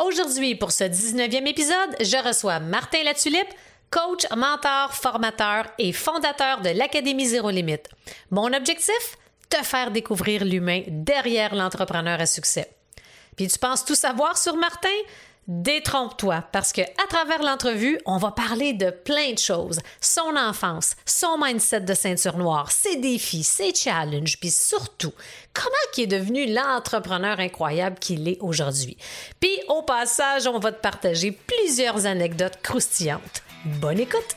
Aujourd'hui, pour ce 19e épisode, je reçois Martin Latulippe, coach, mentor, formateur et fondateur de l'Académie Zéro Limite. Mon objectif? Te faire découvrir l'humain derrière l'entrepreneur à succès. Puis tu penses tout savoir sur Martin? Détrompe-toi, parce que à travers l'entrevue, on va parler de plein de choses. Son enfance, son mindset de ceinture noire, ses défis, ses challenges, puis surtout, comment il est devenu l'entrepreneur incroyable qu'il est aujourd'hui. Puis au passage, on va te partager plusieurs anecdotes croustillantes. Bonne écoute!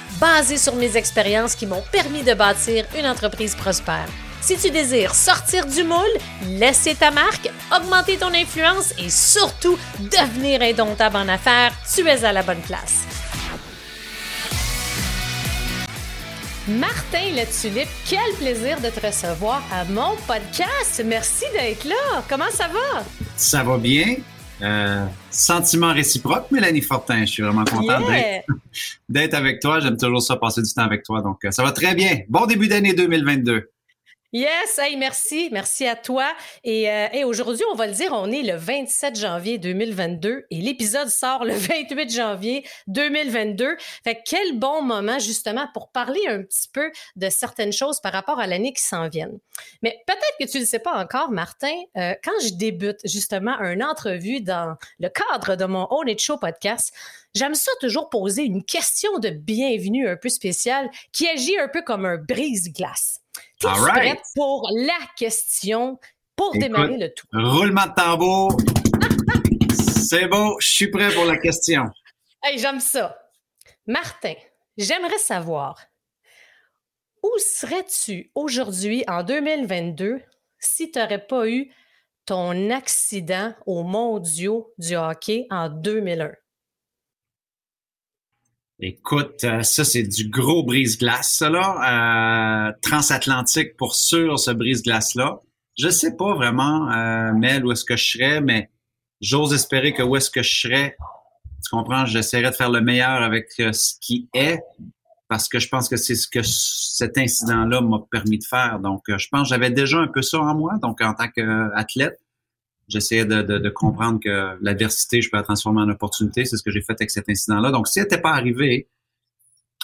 basé sur mes expériences qui m'ont permis de bâtir une entreprise prospère. Si tu désires sortir du moule, laisser ta marque, augmenter ton influence et surtout devenir indomptable en affaires, tu es à la bonne place. Martin Le Tulipe, quel plaisir de te recevoir à mon podcast. Merci d'être là. Comment ça va? Ça va bien. Euh, sentiment réciproque, Mélanie Fortin. Je suis vraiment content d'être avec toi. J'aime toujours ça, passer du temps avec toi. Donc, euh, ça va très bien. Bon début d'année 2022. Yes, hey, merci, merci à toi. Et, euh, aujourd'hui, on va le dire, on est le 27 janvier 2022 et l'épisode sort le 28 janvier 2022. Fait quel bon moment justement pour parler un petit peu de certaines choses par rapport à l'année qui s'en vient. Mais peut-être que tu ne le sais pas encore, Martin, euh, quand je débute justement une entrevue dans le cadre de mon Own It Show podcast, j'aime ça toujours poser une question de bienvenue un peu spéciale qui agit un peu comme un brise-glace. Tu es pour la question pour démarrer le tout? Roulement de tambour. C'est beau, je suis prêt pour la question. Hey, j'aime ça. Martin, j'aimerais savoir où serais-tu aujourd'hui en 2022 si tu n'aurais pas eu ton accident aux mondiaux du hockey en 2001? Écoute, euh, ça c'est du gros brise-glace, ça là. Euh, transatlantique pour sûr, ce brise-glace-là. Je sais pas vraiment, euh, Mel, où est-ce que je serais, mais j'ose espérer que où est-ce que je serais, tu comprends, j'essaierai de faire le meilleur avec euh, ce qui est, parce que je pense que c'est ce que cet incident-là m'a permis de faire. Donc, je pense que j'avais déjà un peu ça en moi, donc en tant qu'athlète j'essayais de, de, de, comprendre que l'adversité, je peux la transformer en opportunité. C'est ce que j'ai fait avec cet incident-là. Donc, si n'était pas arrivé,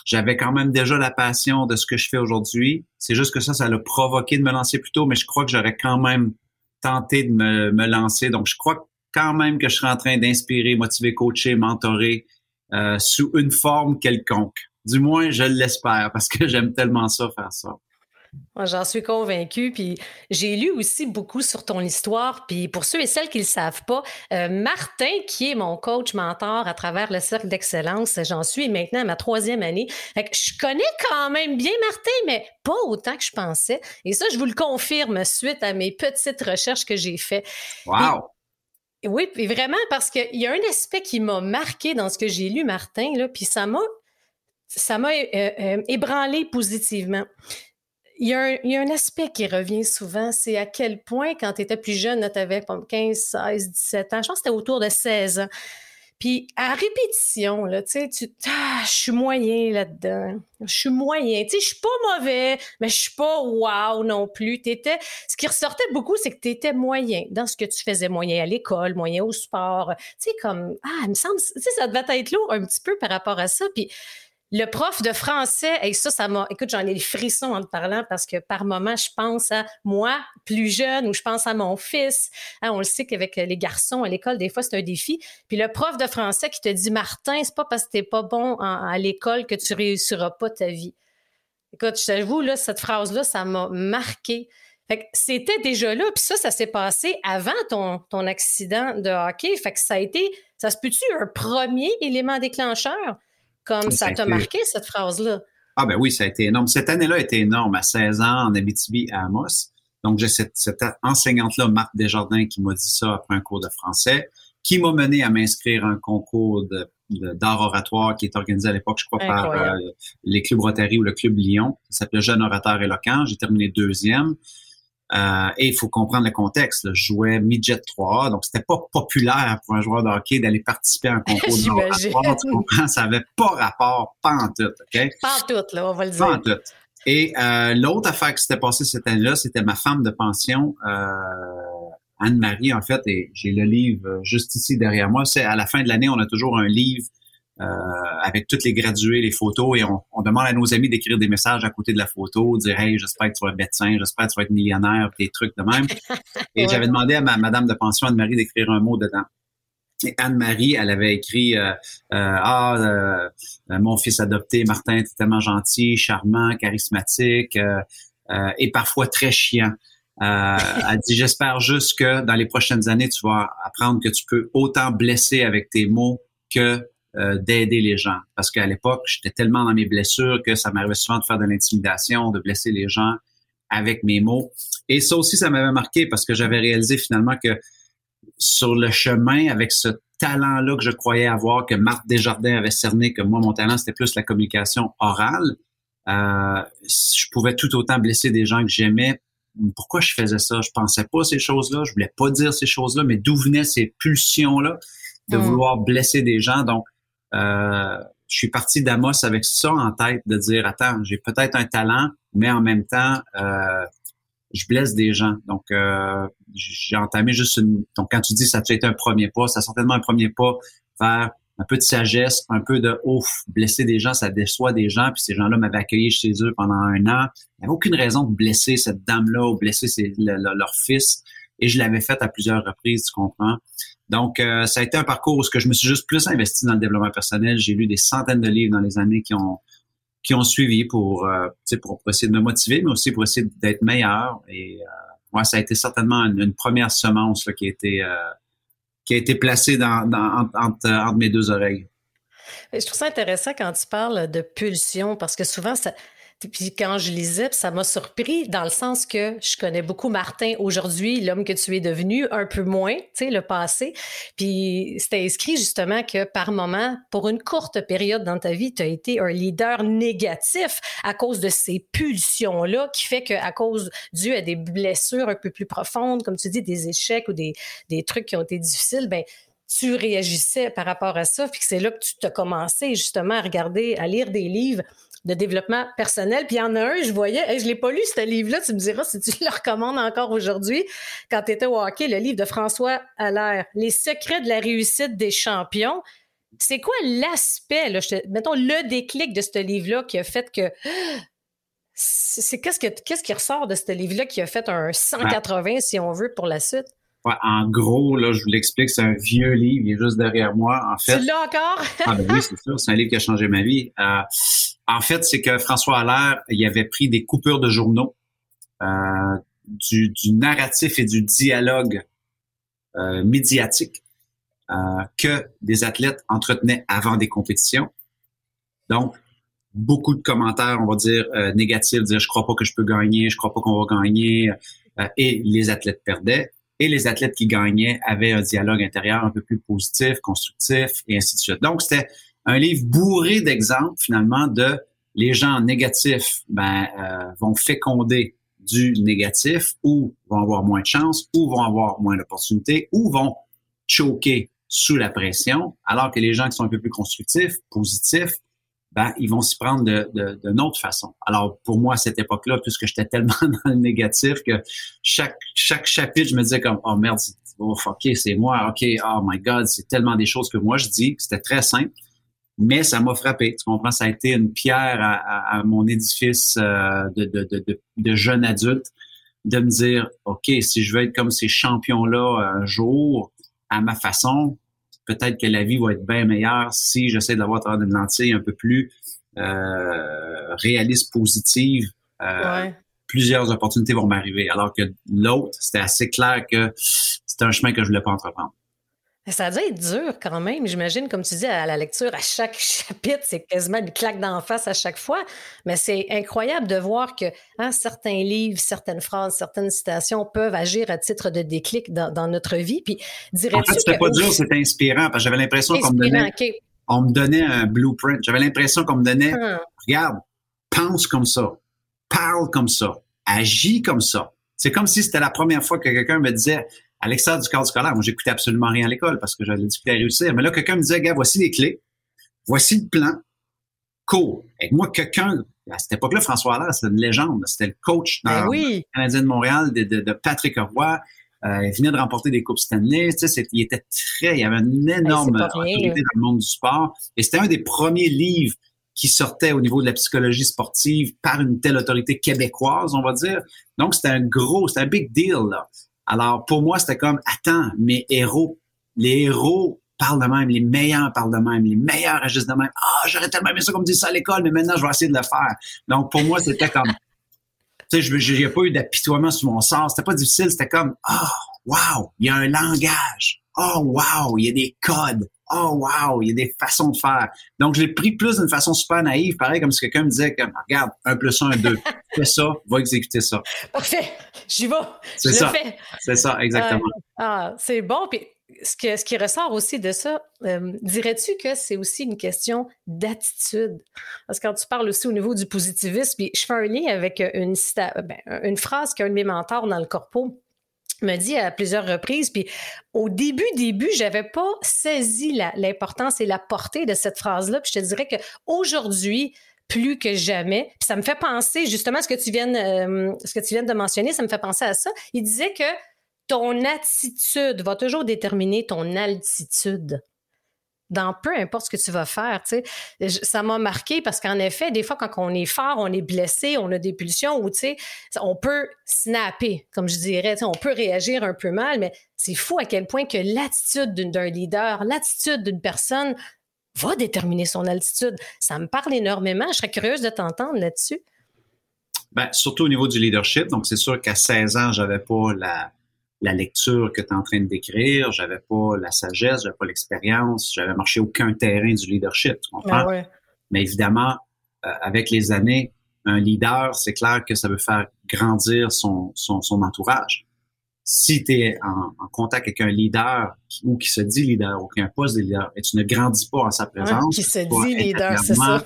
j'avais quand même déjà la passion de ce que je fais aujourd'hui. C'est juste que ça, ça l'a provoqué de me lancer plus tôt, mais je crois que j'aurais quand même tenté de me, me, lancer. Donc, je crois quand même que je serais en train d'inspirer, motiver, coacher, mentorer euh, sous une forme quelconque. Du moins, je l'espère parce que j'aime tellement ça faire ça. J'en suis convaincue. Puis j'ai lu aussi beaucoup sur ton histoire. Puis pour ceux et celles qui ne le savent pas, euh, Martin, qui est mon coach mentor à travers le cercle d'excellence, j'en suis maintenant à ma troisième année. je connais quand même bien Martin, mais pas autant que je pensais. Et ça, je vous le confirme suite à mes petites recherches que j'ai faites. Wow! oui, puis vraiment, parce qu'il y a un aspect qui m'a marqué dans ce que j'ai lu, Martin, là, puis ça m'a ça m'a euh, euh, ébranlé positivement il y, a un, aspect qui revient souvent, c'est à quel point, quand tu étais plus jeune, tu avais comme 15, 16, 17 ans, je pense que c'était autour de 16 ans. Puis à répétition, là, tu sais, tu ah, je suis moyen là-dedans. Je suis moyen. Tu sais, je suis pas mauvais, mais je suis pas wow non plus. T'étais, ce qui ressortait beaucoup, c'est que tu étais moyen dans ce que tu faisais, moyen à l'école, moyen au sport. Tu sais, comme, ah, il me semble, tu sais, ça devait être lourd un petit peu par rapport à ça. Puis le prof de français, et ça, ça m'a. Écoute, j'en ai des frissons en te parlant parce que par moment, je pense à moi, plus jeune, ou je pense à mon fils. Hein, on le sait qu'avec les garçons à l'école, des fois, c'est un défi. Puis le prof de français qui te dit Martin, c'est pas parce que t'es pas bon à l'école que tu réussiras pas ta vie. Écoute, je t'avoue, là, cette phrase-là, ça m'a marqué. C'était déjà là, puis ça, ça s'est passé avant ton, ton accident de hockey. Fait que ça a été, ça se peut-tu un premier élément déclencheur? Comme ça t'a marqué, cette phrase-là? Ah ben oui, ça a été énorme. Cette année-là a été énorme. À 16 ans, en Abitibi, à Amos. Donc, j'ai cette, enseignante-là, Marc Desjardins, qui m'a dit ça après un cours de français, qui m'a mené à m'inscrire à un concours de d'art oratoire qui est organisé à l'époque, je crois, par euh, les clubs Rotary ou le club Lyon. Ça s'appelait Jeune orateur éloquent. J'ai terminé deuxième. Euh, et il faut comprendre le contexte. Je jouais midget 3 donc c'était pas populaire pour un joueur de hockey d'aller participer à un concours d'oratoire. Tu comprends? Ça avait pas rapport, pas en tout, OK? Pas en tout, là, on va le dire. Pas en tout. Et euh, l'autre affaire qui s'était passée cette année-là, c'était ma femme de pension, euh, Anne-Marie, en fait, et j'ai le livre juste ici derrière moi. C'est à la fin de l'année, on a toujours un livre euh, avec toutes les gradués, les photos, et on, demande à nos amis d'écrire des messages à côté de la photo, dire Hey, j'espère que tu vas être médecin, j'espère que tu vas être millionnaire, des trucs de même. Et j'avais demandé à ma madame de pension, Anne-Marie, d'écrire un mot dedans. Et Anne-Marie, elle avait écrit euh, euh, Ah, euh, mon fils adopté, Martin, t'es tellement gentil, charmant, charismatique et parfois très chiant. elle dit J'espère juste que dans les prochaines années, tu vas apprendre que tu peux autant blesser avec tes mots que d'aider les gens. Parce qu'à l'époque, j'étais tellement dans mes blessures que ça m'arrivait souvent de faire de l'intimidation, de blesser les gens avec mes mots. Et ça aussi, ça m'avait marqué parce que j'avais réalisé finalement que sur le chemin avec ce talent-là que je croyais avoir, que Marc Desjardins avait cerné, que moi, mon talent, c'était plus la communication orale. Euh, je pouvais tout autant blesser des gens que j'aimais. Pourquoi je faisais ça? Je pensais pas ces choses-là, je voulais pas dire ces choses-là, mais d'où venaient ces pulsions-là de hmm. vouloir blesser des gens? Donc, euh, je suis parti d'Amos avec ça en tête, de dire, attends, j'ai peut-être un talent, mais en même temps, euh, je blesse des gens. Donc, euh, j'ai entamé juste une... Donc, quand tu dis ça a été un premier pas, ça a certainement un premier pas vers un peu de sagesse, un peu de ouf, blesser des gens, ça déçoit des gens. Puis ces gens-là m'avaient accueilli chez eux pendant un an. Il n'y avait aucune raison de blesser cette dame-là ou blesser leur fils. Et je l'avais fait à plusieurs reprises, tu comprends? Donc, euh, ça a été un parcours où je me suis juste plus investi dans le développement personnel. J'ai lu des centaines de livres dans les années qui ont qui ont suivi pour, euh, pour, essayer de me motiver, mais aussi pour essayer d'être meilleur. Et euh, ça a été certainement une, première semence qui, a été, euh, qui a été placée dans, dans, entre, entre mes deux oreilles. Je trouve ça intéressant quand tu parles de pulsion, parce que souvent, ça, puis quand je lisais, ça m'a surpris dans le sens que je connais beaucoup Martin aujourd'hui, l'homme que tu es devenu, un peu moins, tu sais, le passé. Puis c'était inscrit justement que par moment, pour une courte période dans ta vie, tu as été un leader négatif à cause de ces pulsions-là, qui fait qu'à cause dû à des blessures un peu plus profondes, comme tu dis, des échecs ou des, des trucs qui ont été difficiles, ben tu réagissais par rapport à ça, puis c'est là que tu t'as commencé justement à regarder, à lire des livres de développement personnel. Puis il y en a un, je voyais, je ne l'ai pas lu ce livre-là, tu me diras si tu le recommandes encore aujourd'hui, quand tu étais au hockey, le livre de François Allaire, Les secrets de la réussite des champions. C'est quoi l'aspect, mettons le déclic de ce livre-là qui a fait que. C'est qu'est-ce, que, qu'est-ce qui ressort de ce livre-là qui a fait un 180, si on veut, pour la suite? en gros, là, je vous l'explique, c'est un vieux livre, il est juste derrière moi. En fait, tu l'as encore? ah ben oui, c'est sûr, c'est un livre qui a changé ma vie. Euh, en fait, c'est que François Allaire, il avait pris des coupures de journaux, euh, du, narratif et du dialogue euh, médiatique euh, que des athlètes entretenaient avant des compétitions. Donc, beaucoup de commentaires, on va dire, négatifs, dire je crois pas que je peux gagner, je crois pas qu'on va gagner, et les athlètes perdaient. Et les athlètes qui gagnaient avaient un dialogue intérieur un peu plus positif, constructif, et ainsi de suite. Donc, c'était un livre bourré d'exemples finalement de les gens négatifs ben, euh, vont féconder du négatif ou vont avoir moins de chance ou vont avoir moins d'opportunités ou vont choquer sous la pression, alors que les gens qui sont un peu plus constructifs, positifs, ben, ils vont s'y prendre de, de, d'une autre façon. Alors, pour moi, à cette époque-là, puisque j'étais tellement dans le négatif que chaque, chaque chapitre, je me disais comme, oh merde, oh, OK, c'est moi, OK, oh my God, c'est tellement des choses que moi je dis, c'était très simple mais ça m'a frappé. Tu comprends? Ça a été une pierre à, mon édifice euh, de, de, de, de, jeune adulte de me dire, OK, si je veux être comme ces champions-là un jour, à ma façon, peut-être que la vie va être bien meilleure si j'essaie d'avoir à une lentille un peu plus euh, réaliste, positive. Euh, plusieurs opportunités vont m'arriver. Alors que l'autre, c'était assez clair que c'était un chemin que je voulais pas entreprendre. Ça dû être dur quand même, j'imagine, comme tu dis, à la lecture, à chaque chapitre, c'est quasiment une claque d'en face à chaque fois. Mais c'est incroyable de voir que hein, certains livres, certaines phrases, certaines citations peuvent agir à titre de déclic dans, notre vie. Puis, dirais-tu. En fait, c'était pas dur, c'était inspirant, parce que j'avais l'impression qu'on me donnait. On me donnait un blueprint. J'avais l'impression qu'on me donnait, hum. regarde, pense comme ça, parle comme ça, agis comme ça. C'est comme si c'était la première fois que quelqu'un me disait, à l'extérieur du cadre scolaire, moi, j'écoutais absolument rien à l'école parce que j'avais difficulté à réussir. Mais là, quelqu'un me disait, gars, voici les clés, voici le plan, cool. Et moi, quelqu'un, à cette époque-là, François Allaire, c'était une légende. C'était le coach dans ben. Canadien de Montréal de, Patrick Roy. Euh, il venait de remporter des coupes Stanley. Tu sais, il était très, il y avait une ben, énorme autorité dans le monde du sport. Et c'était un des premiers livres qui sortait au niveau de la psychologie sportive par une telle autorité québécoise, on va dire. Donc, c'était un gros, c'était un big deal, là. Alors, pour moi, c'était comme, attends, mes héros, les héros parlent de même, les meilleurs parlent de même, les meilleurs agissent de même. Ah, j'aurais tellement aimé ça comme dit ça à l'école, mais maintenant, je vais essayer de le faire. Donc, pour moi, c'était comme, tu sais, je n'ai pas eu d'apitoiement sur mon sort. C'était pas difficile. C'était comme, oh, wow, il y a un langage. Oh, wow, il y a des codes. Oh, wow, il y a des façons de faire. Donc, je l'ai pris plus d'une façon super naïve, pareil comme si quelqu'un me disait, comme, regarde, un plus un, deux. Fais ça, va exécuter ça. Parfait. J'y vais. C'est ça. C'est ça, exactement. ah, c'est bon. Puis, ce, ce qui ressort aussi de ça, euh, dirais-tu que c'est aussi une question d'attitude? Parce que quand tu parles aussi au niveau du positivisme, puis je fais un lien avec une, ben, une phrase qu'un de mes mentors dans le corpo me dit à plusieurs reprises. Puis au début, début, j'avais pas saisi l'importance et la portée de cette phrase-là. Puis je te dirais que aujourd'hui, plus que jamais. Puis ça me fait penser justement ce que tu viens, euh, ce que tu viens de mentionner, ça me fait penser à ça. Il disait que ton attitude va toujours déterminer ton altitude dans peu importe ce que tu vas faire. Tu sais. Ça m'a marqué parce qu'en effet, des fois, quand on est fort, on est blessé, on a des pulsions ou tu sais, on peut snapper, comme je dirais. Tu on peut réagir un peu mal, mais c'est fou à quel point que l'attitude d'un leader, l'attitude d'une personne va déterminer son altitude. Ça me parle énormément. Je serais curieuse de t'entendre là-dessus. Ben, surtout au niveau du leadership. Donc, c'est sûr qu'à 16 ans, j'avais pas la, la lecture que tu es en train de décrire, j'avais pas la sagesse, j'avais pas l'expérience, j'avais marché aucun terrain du leadership, tu comprends? Ah Mais évidemment, euh, avec les années, un leader, c'est clair que ça veut faire grandir son, son, son entourage. Si tu es en, en, contact avec un leader ou qui se dit leader ou qui a un poste de leader et tu ne grandis pas en sa présence, qui se dit leader, c'est ça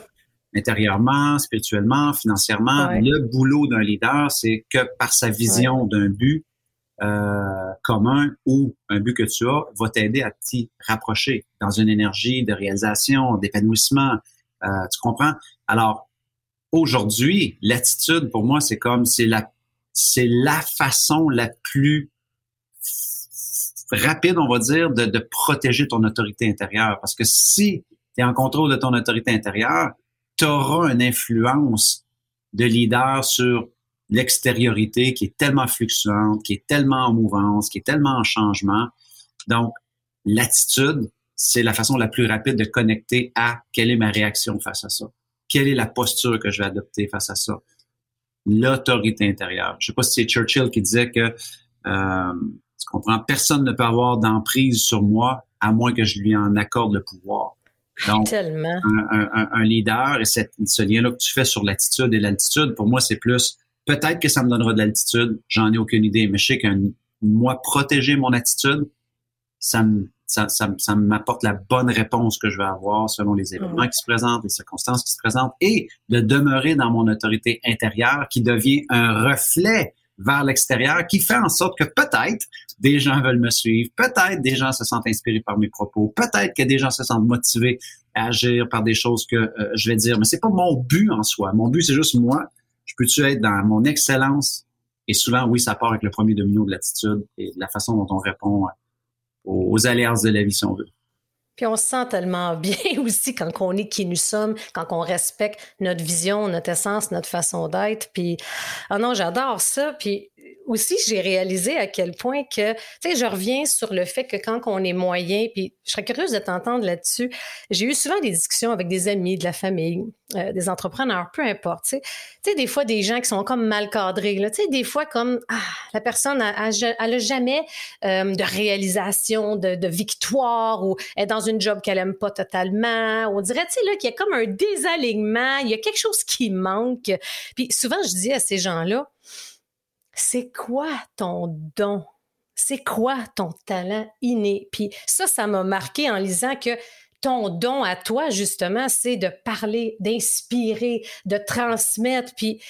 intérieurement, spirituellement, financièrement. Le boulot d'un leader, c'est que par sa vision d'un but, euh, commun ou un but que tu as va t'aider à t'y rapprocher dans une énergie de réalisation, d'épanouissement. Euh, tu comprends? Alors, aujourd'hui, l'attitude, pour moi, c'est comme, c'est la, c'est la façon la plus rapide, on va dire, de, de protéger ton autorité intérieure. Parce que si tu es en contrôle de ton autorité intérieure, tu auras une influence de leader sur l'extériorité qui est tellement fluctuante, qui est tellement en mouvance, qui est tellement en changement. Donc, l'attitude, c'est la façon la plus rapide de connecter à quelle est ma réaction face à ça. Quelle est la posture que je vais adopter face à ça? L'autorité intérieure. Je sais pas si c'est Churchill qui disait que, euh, tu comprends, personne ne peut avoir d'emprise sur moi à moins que je lui en accorde le pouvoir. Donc, Tellement. Un, un, un, leader et cette, ce lien-là que tu fais sur l'attitude et l'altitude, pour moi, c'est plus Peut-être que ça me donnera de l'altitude, j'en ai aucune idée, mais je sais que moi, protéger mon attitude, ça me, ça, ça, m'apporte la bonne réponse que je vais avoir selon les événements qui se présentent, les circonstances qui se présentent, et de demeurer dans mon autorité intérieure qui devient un reflet vers l'extérieur qui fait en sorte que peut-être des gens veulent me suivre, peut-être des gens se sentent inspirés par mes propos, peut-être que des gens se sentent motivés à agir par des choses que euh, je vais dire, mais c'est pas mon but en soi. Mon but, c'est juste moi peux-tu être dans mon excellence? Et souvent, oui, ça part avec le premier domino de l'attitude et de la façon dont on répond aux, aléas de la vie, si on veut. Puis on se sent tellement bien aussi quand on est qui nous sommes, quand on respecte notre vision, notre essence, notre façon d'être. Puis, ah non, j'adore ça. Puis aussi, j'ai réalisé à quel point que, tu sais, je reviens sur le fait que quand on est moyen, puis je serais curieuse de t'entendre là-dessus. J'ai eu souvent des discussions avec des amis, de la famille, euh, des entrepreneurs, peu importe. Tu sais, des fois, des gens qui sont comme mal cadrés. Tu sais, des fois, comme ah, la personne n'a jamais euh, de réalisation, de, victoire, ou est dans une job qu'elle aime pas totalement. On dirait, tu sais, là, qu'il y a comme un désalignement, il y a quelque chose qui manque. Puis souvent, je dis à ces gens-là, c'est quoi ton don? C'est quoi ton talent inné? Puis ça, ça m'a marqué en lisant que ton don à toi, justement, c'est de parler, d'inspirer, de transmettre. Puis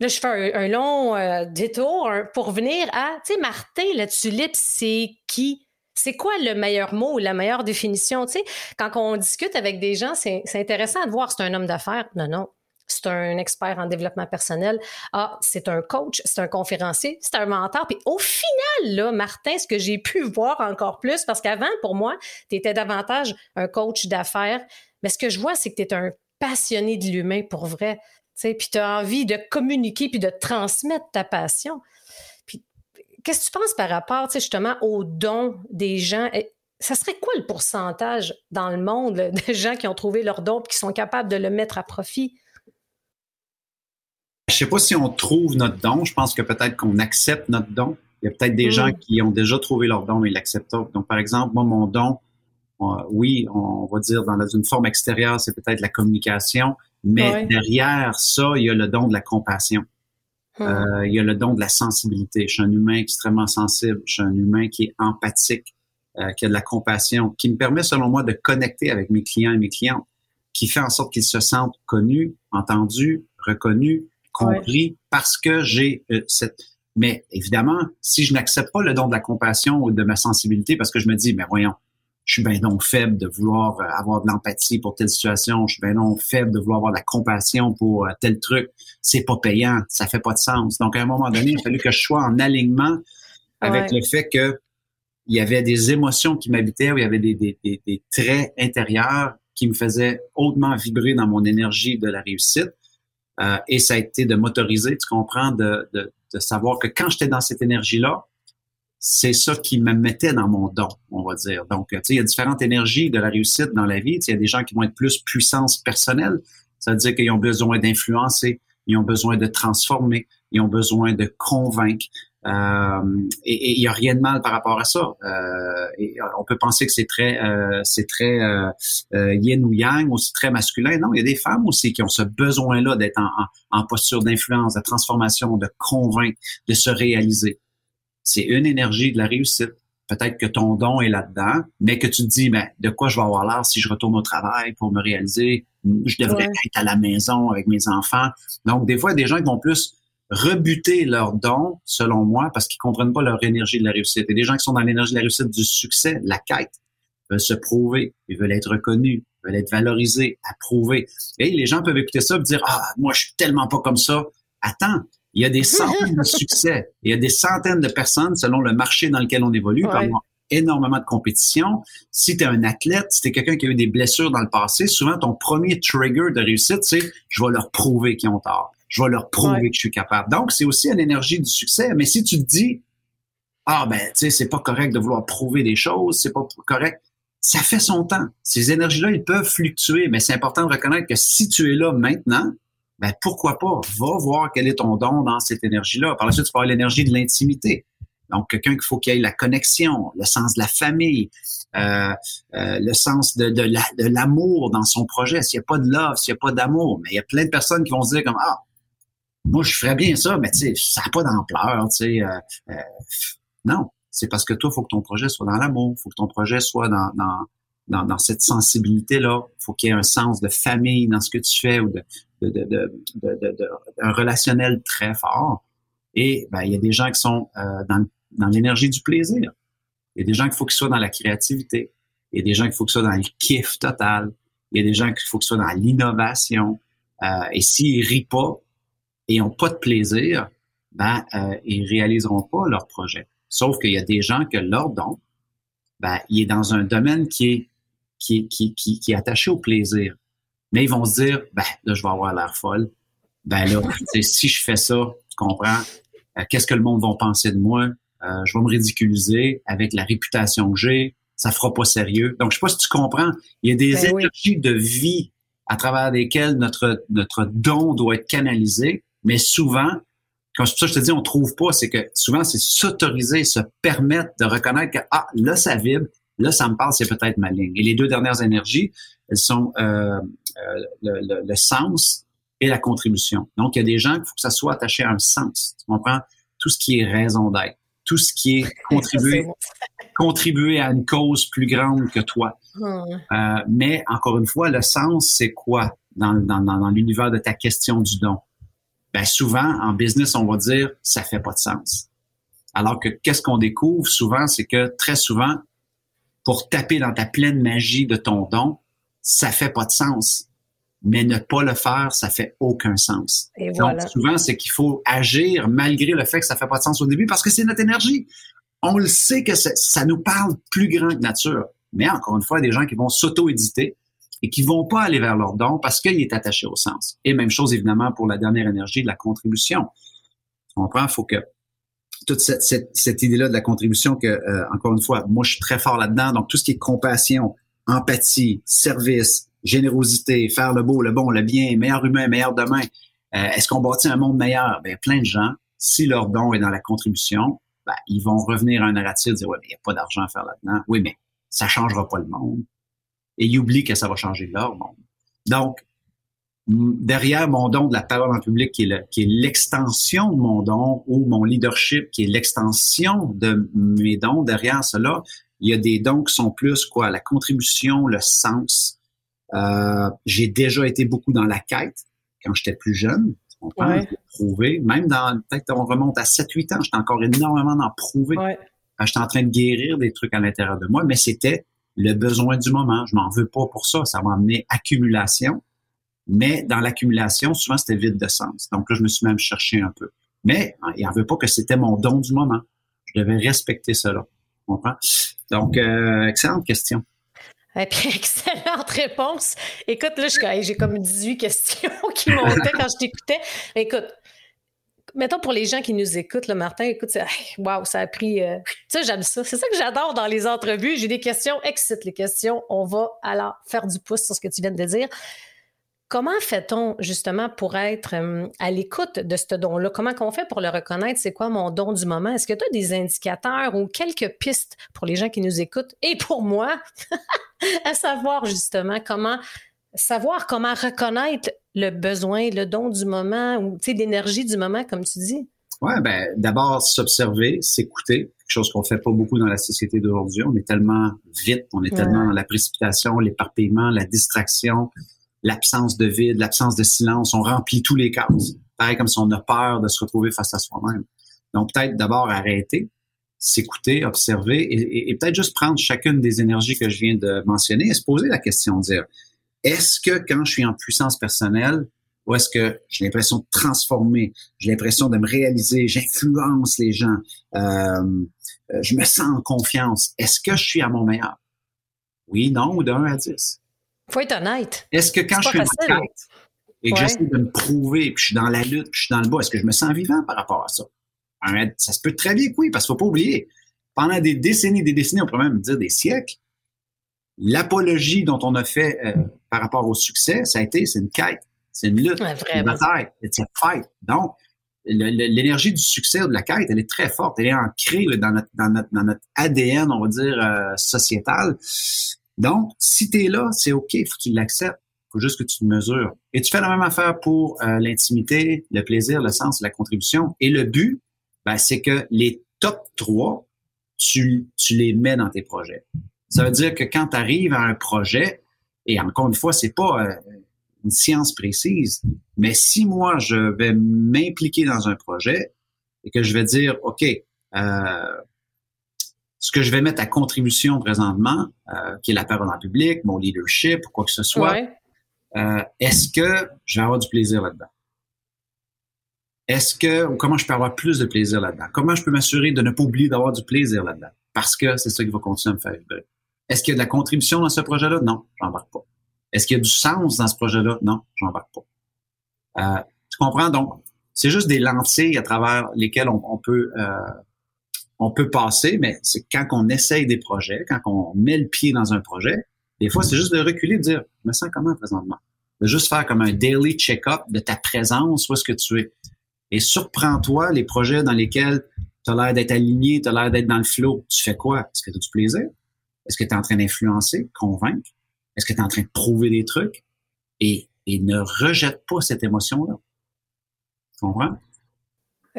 là, je fais un, long euh, détour pour venir à, tu sais, Martin, la tulipe, c'est qui? C'est quoi le meilleur mot ou la meilleure définition? Tu quand on discute avec des gens, c'est intéressant de voir c'est un homme d'affaires. Non, non c'est un expert en développement personnel. Ah, c'est un coach, c'est un conférencier, c'est un mentor. Puis au final, là, Martin, ce que j'ai pu voir encore plus, parce qu'avant, pour moi, tu étais davantage un coach d'affaires, mais ce que je vois, c'est que tu es un passionné de l'humain pour vrai. Puis tu as envie de communiquer puis de transmettre ta passion. Puis qu'est-ce que tu penses par rapport justement aux dons des gens? ça serait quoi le pourcentage dans le monde de gens qui ont trouvé leur don et qui sont capables de le mettre à profit? Je sais pas si on trouve notre don. Je pense que peut-être qu'on accepte notre don. Il y a peut-être des gens mm. qui ont déjà trouvé leur don et l'acceptent. Donc, par exemple, moi, mon don, euh, oui, on va dire dans une forme extérieure, c'est peut-être la communication, mais derrière ça, il y a le don de la compassion. Mm. Euh, il y a le don de la sensibilité. Je suis un humain extrêmement sensible. Je suis un humain qui est empathique, euh, qui a de la compassion, qui me permet, selon moi, de connecter avec mes clients et mes clientes, qui fait en sorte qu'ils se sentent connus, entendus, reconnus, compris parce que j'ai euh, cette... Mais évidemment, si je n'accepte pas le don de la compassion ou de ma sensibilité parce que je me dis, mais voyons, je suis bien non faible de vouloir euh, avoir de l'empathie pour telle situation, je suis bien non faible de vouloir avoir de la compassion pour euh, tel truc, c'est pas payant, ça fait pas de sens. Donc à un moment donné, il a fallu que je sois en alignement avec le fait que il y avait des émotions qui m'habitaient, il y avait des, des, des, des, traits intérieurs qui me faisaient hautement vibrer dans mon énergie de la réussite. Euh, et ça a été de m'autoriser, tu comprends, de, de, de savoir que quand j'étais dans cette énergie-là, c'est ça qui me mettait dans mon don, on va dire. Donc, tu sais, il y a différentes énergies de la réussite dans la vie. Tu sais, il y a des gens qui vont être plus puissance personnelle. Ça veut dire qu'ils ont besoin d'influencer, ils ont besoin de transformer, ils ont besoin de convaincre. Euh, et il y a rien de mal par rapport à ça. Euh, et on peut penser que c'est très, euh, c'est très yin ou yang, aussi très masculin. Non, il y a des femmes aussi qui ont ce besoin-là d'être en, en, en, posture d'influence, de transformation, de convaincre, de se réaliser. C'est une énergie de la réussite. Peut-être que ton don est là-dedans, mais que tu te dis, ben, de quoi je vais avoir l'air si je retourne au travail pour me réaliser? Je devrais être à la maison avec mes enfants. Donc, des fois, il y a des gens qui vont plus rebuter leurs dons, selon moi, parce qu'ils comprennent pas leur énergie de la réussite. Et des gens qui sont dans l'énergie de la réussite du succès, la quête, veulent se prouver, ils veulent être reconnus, veulent être valorisés, approuver. Et les gens peuvent écouter ça et dire, ah, moi, je suis tellement pas comme ça. Attends, il y a des centaines de succès, il y a des centaines de personnes selon le marché dans lequel on évolue, ouais. énormément de compétition. Si tu es un athlète, si tu es quelqu'un qui a eu des blessures dans le passé, souvent ton premier trigger de réussite, c'est je vais leur prouver qu'ils ont tort je vais leur prouver que je suis capable. Donc, c'est aussi une énergie du succès. Mais si tu te dis, ah ben, tu sais, c'est pas correct de vouloir prouver des choses, c'est pas correct, ça fait son temps. Ces énergies-là, ils peuvent fluctuer, mais c'est important de reconnaître que si tu es là maintenant, ben pourquoi pas, va voir quel est ton don dans cette énergie-là. Par la suite, tu peux avoir l'énergie de l'intimité. Donc, quelqu'un qu'il faut qu'il ait la connexion, le sens de la famille, euh, euh, le sens de, de l'amour dans son projet. S'il n'y a pas de love, s'il n'y a pas d'amour, mais il y a plein de personnes qui vont se dire comme, ah, moi, je ferais bien ça, mais tu sais, ça n'a pas d'ampleur, tu sais. Euh, euh, non, c'est parce que toi, il faut que ton projet soit dans l'amour, faut que ton projet soit dans, dans, dans, dans cette sensibilité-là. Il faut qu'il y ait un sens de famille dans ce que tu fais ou de, de, de, de, de un relationnel très fort. Et ben, il y a des gens qui sont euh, dans, dans l'énergie du plaisir. Il y a des gens qu'il faut qu'ils soient dans la créativité. Il y a des gens qu'il faut qu'ils soient dans le kiff total. Il y a des gens qu'il faut qu'ils soient dans l'innovation. Euh, et s'ils rient pas, et n'ont pas de plaisir, ben, euh, ils réaliseront pas leur projet. Sauf qu'il y a des gens que leur don, ben, il est dans un domaine qui est, qui, qui, qui, qui est attaché au plaisir. Mais ils vont se dire, ben, là, je vais avoir l'air folle. Ben là, si je fais ça, tu comprends, euh, qu'est-ce que le monde va penser de moi, euh, je vais me ridiculiser avec la réputation que j'ai, ça fera pas sérieux. Donc, je sais pas si tu comprends, il y a des ben énergies de vie à travers lesquelles notre, notre don doit être canalisé, mais souvent, comme ça je te dis, on trouve pas, c'est que souvent, c'est s'autoriser, se permettre de reconnaître que, ah, là, ça vibre, là, ça me parle, c'est peut-être ma ligne. Et les deux dernières énergies, elles sont euh, euh le, le, sens et la contribution. Donc, il y a des gens qu'il faut que ça soit attaché à un sens. Tu comprends? Tout ce qui est raison d'être, tout ce qui est contribuer, contribuer à une cause plus grande que toi. Euh, mais encore une fois, le sens, c'est quoi dans, dans, dans l'univers de ta question du don? Ben souvent, en business, on va dire, ça fait pas de sens. Alors que qu'est-ce qu'on découvre souvent, c'est que très souvent, pour taper dans ta pleine magie de ton don, ça fait pas de sens. Mais ne pas le faire, ça fait aucun sens. Et Donc, souvent, c'est qu'il faut agir malgré le fait que ça fait pas de sens au début parce que c'est notre énergie. On le sait que ça nous parle plus grand que nature. Mais encore une fois, il y a des gens qui vont s'auto-éditer et qui vont pas aller vers leur don parce qu'il est attaché au sens. Et même chose, évidemment, pour la dernière énergie de la contribution. Tu comprends? Il faut que toute cette, idée-là de la contribution que, euh, encore une fois, moi, je suis très fort là-dedans. Donc, tout ce qui est compassion, empathie, service, générosité, faire le beau, le bon, le bien, meilleur humain, meilleur demain. Euh, est-ce qu'on bâtit un monde meilleur? Ben, plein de gens, si leur don est dans la contribution, ben, ils vont revenir à un narratif, dire, ouais, il n'y a pas d'argent à faire là-dedans. Oui, mais ça changera pas le monde. Et ils oublient que ça va changer leur monde. Donc, derrière mon don de la parole en public, qui est, l'extension de mon don, ou mon leadership, qui est l'extension de mes dons, derrière cela, il y a des dons qui sont plus quoi, la contribution, le sens. Euh, j'ai déjà été beaucoup dans la quête quand j'étais plus jeune. On peut prouver. Même dans, peut-être on remonte à 7-8 ans, j'étais encore énormément dans prouver. Ouais. J'étais en train de guérir des trucs à l'intérieur de moi, mais c'était le besoin du moment. Je m'en veux pas pour ça. Ça m'a amené accumulation. Mais dans l'accumulation, souvent, c'était vide de sens. Donc là, je me suis même cherché un peu. Mais hein, il n'en veut pas que c'était mon don du moment. Je devais respecter cela. Donc, euh, excellente question. Et puis, excellente réponse. Écoute, là, j'ai comme 18 questions qui montaient quand je t'écoutais. Écoute, mettons pour les gens qui nous écoutent, le Martin, écoute, waouh, ça a pris. Euh, sais, j'aime ça. C'est ça que j'adore dans les entrevues. J'ai des questions, excite les questions. On va alors faire du pouce sur ce que tu viens de dire. Comment fait-on justement pour être euh, à l'écoute de ce don-là? Comment qu'on fait pour le reconnaître? C'est quoi mon don du moment? Est-ce que tu as des indicateurs ou quelques pistes pour les gens qui nous écoutent? Et pour moi à savoir justement comment savoir comment reconnaître le besoin, le don du moment ou l'énergie du moment, comme tu dis? Oui, ben, d'abord s'observer, s'écouter, quelque chose qu'on fait pas beaucoup dans la société d'aujourd'hui. On est tellement vite, on est tellement dans la précipitation, l'éparpillement, la distraction, l'absence de vide, l'absence de silence. On remplit tous les cases. Pareil comme si on a peur de se retrouver face à soi-même. Donc, peut-être d'abord arrêter, s'écouter, observer et, et peut-être juste prendre chacune des énergies que je viens de mentionner et se poser la question, dire, est-ce que quand je suis en puissance personnelle, ou est-ce que j'ai l'impression de transformer, j'ai l'impression de me réaliser, j'influence les gens, euh, je me sens en confiance, est-ce que je suis à mon meilleur? Oui, non, ou de 1 à 10? Faut être honnête. Est-ce que quand je suis en quête et que j'essaie de me prouver, puis je suis dans la lutte, puis je suis dans le bas, est-ce que je me sens vivant par rapport à ça? Ça se peut très bien que oui, parce qu'il faut pas oublier, pendant des décennies, des décennies, on pourrait même dire des siècles, l'apologie dont on a fait euh, par rapport au succès, ça a été, c'est une quête, c'est une lutte, c'est une bataille, c'est une fight. Donc, l'énergie du succès ou de la quête, elle est très forte, elle est ancrée dans, notre, dans, notre, dans notre ADN, on va dire, euh, sociétal. Donc, si tu es là, c'est OK, faut que tu l'acceptes. faut juste que tu te mesures. Et tu fais la même affaire pour euh, l'intimité, le plaisir, le sens, la contribution. Et le but, ben, c'est que les top 3, tu, tu les mets dans tes projets. Ça veut dire que quand tu arrives à un projet, et encore une fois, c'est pas euh, une science précise, mais si moi, je vais m'impliquer dans un projet et que je vais dire, OK, euh, ce que je vais mettre à contribution présentement, euh, qui est la parole en public, mon leadership, quoi que ce soit, euh, est-ce que je vais avoir du plaisir là-dedans? Est-ce que, comment je peux avoir plus de plaisir là-dedans? Comment je peux m'assurer de ne pas oublier d'avoir du plaisir là-dedans? Parce que c'est ça qui va continuer à me faire vibrer. Est-ce qu'il y a de la contribution dans ce projet-là? Non, j'embarque pas. Est-ce qu'il y a du sens dans ce projet-là? Non, j'embarque pas. Euh, tu comprends? Donc, c'est juste des lentilles à travers lesquelles on, peut euh, on peut passer, mais c'est quand on essaye des projets, quand on met le pied dans un projet, des fois, c'est juste de reculer, de dire, je me sens comment présentement? De juste faire comme un daily check-up de ta présence, où est-ce que tu es? Et surprends-toi les projets dans lesquels tu as l'air d'être aligné, tu as l'air d'être dans le flow. Tu fais quoi? Est-ce que tu as du plaisir? Est-ce que tu es en train d'influencer, convaincre? Est-ce que tu es en train de prouver des trucs? Et, et ne rejette pas cette émotion-là. Tu comprends?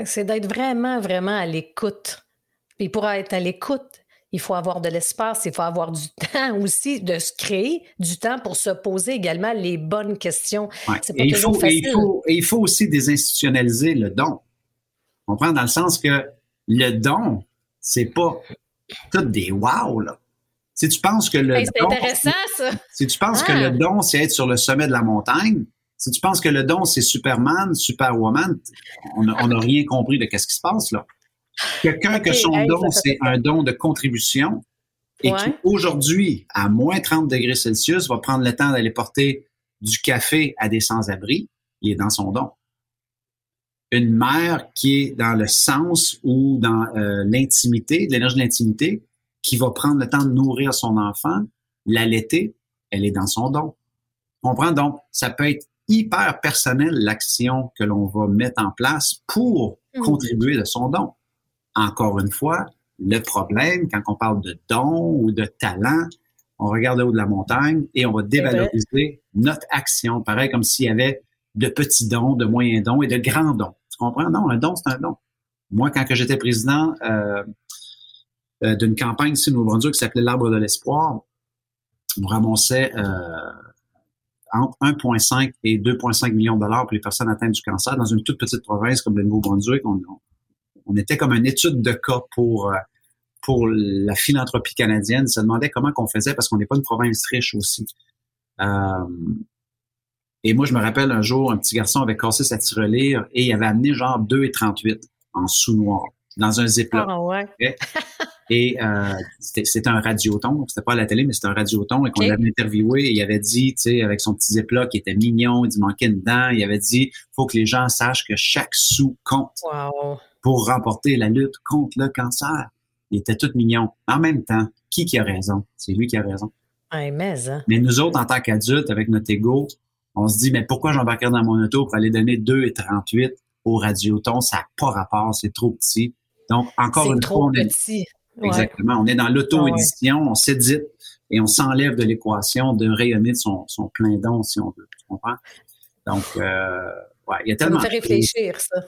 C'est d'être vraiment, vraiment à l'écoute. Puis pour être à l'écoute, il faut avoir de l'espace, il faut avoir du temps aussi de se créer du temps pour se poser également les bonnes questions. C'est pas toujours il faut. Et il, faut, aussi désinstitutionnaliser le don. On prend dans le sens que le don, c'est pas tout des wow, là. Si tu penses que le don. intéressant, ça. Si tu penses que le ah. don, c'est être sur le sommet de la montagne, si tu penses que le don, c'est Superman, Superwoman, on n'a rien compris de ce qui se passe, là. Quelqu'un que son don, c'est un don de contribution et qui, aujourd'hui, à moins 30 degrés Celsius, va prendre le temps d'aller porter du café à des sans-abri, il est dans son don. Une mère qui est dans le sens ou dans euh, l'intimité, l'énergie de l'intimité, qui va prendre le temps de nourrir son enfant, l'allaiter, elle est dans son don. On comprend donc, ça peut être hyper personnel l'action que l'on va mettre en place pour mmh. contribuer de son don. Encore une fois, le problème, quand on parle de don ou de talent, on regarde le haut de la montagne et on va dévaloriser notre action. Pareil comme s'il y avait de petits dons, de moyens dons et de grands dons. Tu comprends? Non, un don, c'est un don. Moi, quand j'étais président euh, euh, d'une campagne ici au Nouveau-Brunswick qui s'appelait l'Arbre de l'Espoir, on ramassait euh, entre 1,5 et 2,5 millions de dollars pour les personnes atteintes du cancer dans une toute petite province comme le Nouveau-Brunswick. On, était comme une étude de cas pour euh, pour la philanthropie canadienne. Ils se demandaient comment qu'on faisait parce qu'on n'est pas une province riche aussi. Euh, et moi, je me rappelle un jour, un petit garçon avait cassé sa tirelire et il avait amené genre 2,38 en sous-noir dans un ziploc. Ah ouais. Et euh, c'était un radioton, c'était pas à la télé, mais c'était un radioton et qu'on l'avait interviewé et il avait dit, tu sais, avec son petit ziploc qui était mignon, il manquait une dent, il avait dit, faut que les gens sachent que chaque sou compte. Wow pour remporter la lutte contre le cancer. Il était tout mignon. En même temps, qui qui a raison? C'est lui qui a raison. mais, hein. mais nous autres, en tant qu'adultes, avec notre ego, on se dit, mais pourquoi j'embarquerai dans mon auto pour aller donner 2,38 au radioton? Ça n'a pas rapport, c'est trop petit. Donc, encore une fois, on petit. est... Exactement. On est dans l'auto-édition, on s'édite et on s'enlève de l'équation de rayonner de son, plein don, si on veut. Tu comprends? Donc, euh, ouais, il y a tellement... Ça me fait réfléchir, ça.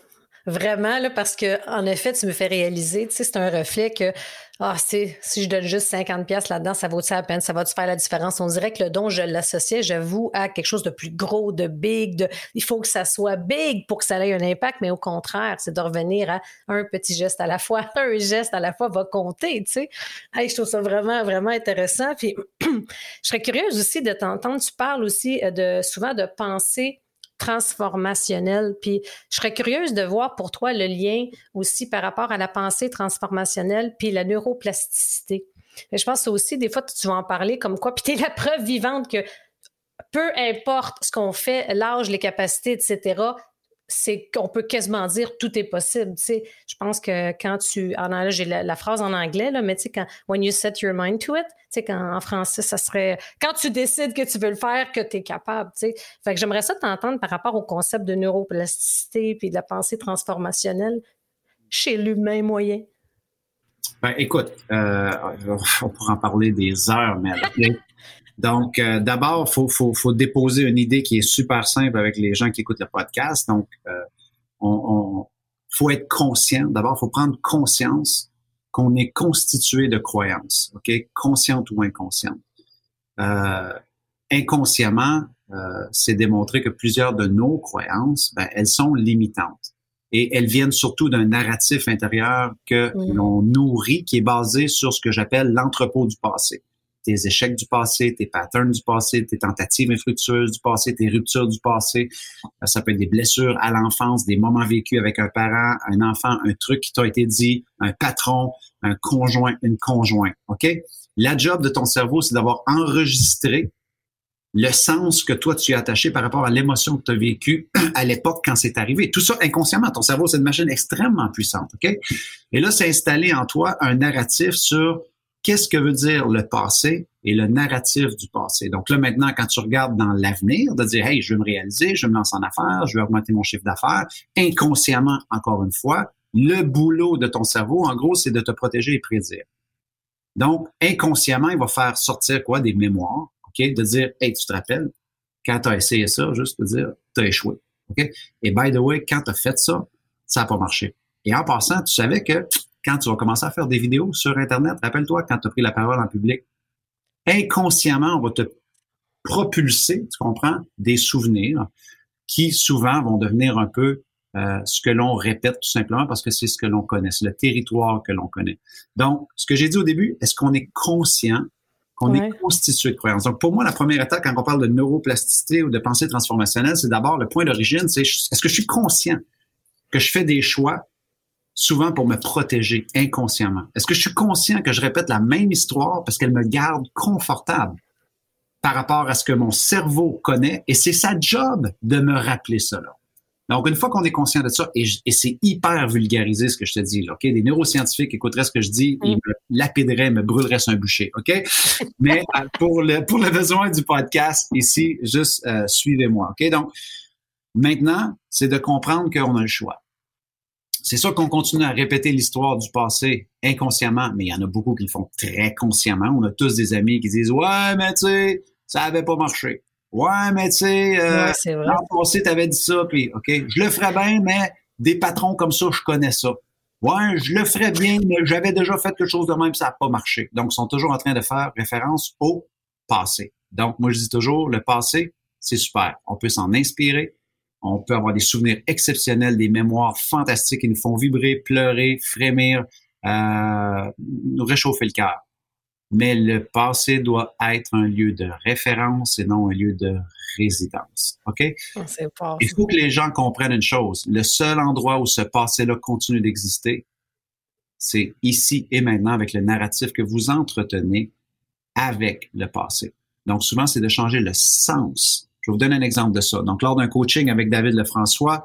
Vraiment, là, parce que en effet, tu me fais réaliser, tu sais, c'est un reflet que ah, si je donne juste 50 pièces là-dedans, ça vaut-tu la peine? Ça va-tu faire la différence? On dirait que le don, je l'associais, j'avoue, à quelque chose de plus gros, de big, de il faut que ça soit big pour que ça ait un impact, mais au contraire, c'est de revenir à un petit geste à la fois. Un geste à la fois va compter, tu sais. je trouve ça vraiment, vraiment intéressant. Puis, je serais curieuse aussi de t'entendre. Tu parles aussi euh, de souvent de penser transformationnel. Puis je serais curieuse de voir pour toi le lien aussi par rapport à la pensée transformationnelle puis la neuroplasticité. Mais je pense aussi, des fois, tu vas en parler comme quoi, puis tu la preuve vivante que peu importe ce qu'on fait, l'âge, les capacités, etc., c'est qu'on peut quasiment dire tout est possible. Je pense que quand tu. En, j'ai la, phrase en anglais, là, mais tu sais, quand when you set your mind to it, tu sais, en français, ça serait quand tu décides que tu veux le faire, que tu es capable. Tu sais. Fait que j'aimerais ça t'entendre par rapport au concept de neuroplasticité puis de la pensée transformationnelle chez l'humain moyen. Ben, écoute, euh, on pourra en parler des heures, mais Donc, euh, d'abord, faut, faut, faut déposer une idée qui est super simple avec les gens qui écoutent le podcast. Donc, euh, on, faut être conscient. D'abord, faut prendre conscience qu'on est constitué de croyances, ok, consciente ou inconsciente. Euh, inconsciemment, euh, c'est démontré que plusieurs de nos croyances, ben, elles sont limitantes et elles viennent surtout d'un narratif intérieur que l'on nourrit, qui est basé sur ce que j'appelle l'entrepôt du passé tes échecs du passé, tes patterns du passé, tes tentatives infructueuses du passé, tes ruptures du passé. Euh, ça peut être des blessures à l'enfance, des moments vécus avec un parent, un enfant, un truc qui t'a été dit, un patron, un conjoint, une conjointe. OK? La job de ton cerveau, c'est d'avoir enregistré le sens que toi tu as attaché par rapport à l'émotion que tu as vécue à l'époque quand c'est arrivé. Tout ça inconsciemment. Ton cerveau, c'est une machine extrêmement puissante. OK? Et là, c'est installé en toi un narratif sur qu'est-ce que veut dire le passé et le narratif du passé? Donc là, maintenant, quand tu regardes dans l'avenir, de dire, hey, je veux me réaliser, je me lancer en affaires, je veux augmenter mon chiffre d'affaires, inconsciemment, encore une fois, le boulot de ton cerveau, en gros, c'est de te protéger et prédire. Donc, inconsciemment, il va faire sortir quoi? Des mémoires, OK? De dire, hey, tu te rappelles, quand tu as essayé ça, juste de dire, tu as échoué. OK? Et by the way, quand tu as fait ça, ça n'a pas marché. Et en passant, tu savais que quand tu vas commencer à faire des vidéos sur Internet, rappelle-toi quand tu as pris la parole en public, inconsciemment, on va te propulser, tu comprends, des souvenirs qui souvent vont devenir un peu euh, ce que l'on répète tout simplement parce que c'est ce que l'on connaît, c'est le territoire que l'on connaît. Donc, ce que j'ai dit au début, est-ce qu'on est conscient qu'on est constitué de croyances? Donc, pour moi, la première étape quand on parle de neuroplasticité ou de pensée transformationnelle, c'est d'abord le point d'origine, c'est est-ce que je suis conscient que je fais des choix souvent pour me protéger inconsciemment? Est-ce que je suis conscient que je répète la même histoire parce qu'elle me garde confortable par rapport à ce que mon cerveau connaît et c'est sa job de me rappeler cela? Donc, une fois qu'on est conscient de ça, et, c'est hyper vulgarisé ce que je te dis, là, OK? Des neuroscientifiques écouteraient ce que je dis, ils me lapideraient, me brûleraient sur un boucher, OK? Mais euh, pour le, pour le besoin du podcast, ici, juste euh, suivez-moi, OK? Donc, maintenant, c'est de comprendre qu'on a le choix. C'est sûr qu'on continue à répéter l'histoire du passé inconsciemment, mais il y en a beaucoup qui le font très consciemment. On a tous des amis qui disent Ouais, mais tu sais, ça avait pas marché. Ouais, mais tu sais, euh, l'an passé, t'avais dit ça, puis OK, je le ferais bien, mais des patrons comme ça, je connais ça. Ouais, je le ferais bien, mais j'avais déjà fait quelque chose de même, ça n'a pas marché. Donc, ils sont toujours en train de faire référence au passé. Donc, moi, je dis toujours, le passé, c'est super. On peut s'en inspirer, on peut avoir des souvenirs exceptionnels, des mémoires fantastiques qui nous font vibrer, pleurer, frémir, euh, nous réchauffer le cœur. Mais le passé doit être un lieu de référence et non un lieu de résidence. OK? Ah, Il faut que les gens comprennent une chose. Le seul endroit où ce passé-là continue d'exister, c'est ici et maintenant avec le narratif que vous entretenez avec le passé. Donc, souvent, c'est de changer le sens je vous donner un exemple de ça. Donc, lors d'un coaching avec David Lefrançois,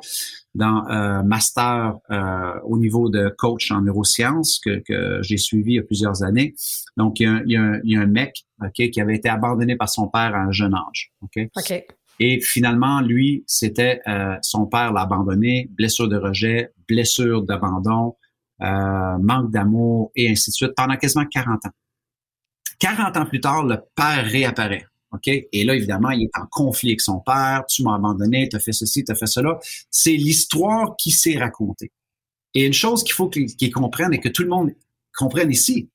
dans euh, master euh, au niveau de coach en neurosciences que, que j'ai suivi il y a plusieurs années. Donc, il y a un, il y a un, il y a un mec okay, qui avait été abandonné par son père à un jeune âge. OK? okay. Et finalement, lui, c'était euh, son père l'a abandonné, blessure de rejet, blessure d'abandon, euh, manque d'amour et ainsi de suite pendant quasiment 40 ans. 40 ans plus tard, le père réapparaît. OK? Et là, évidemment, il est en conflit avec son père. Tu m'as abandonné, tu as fait ceci, tu as fait cela. C'est l'histoire qui s'est racontée. Et une chose qu'il faut qu'ils comprennent et que tout le monde comprenne ici,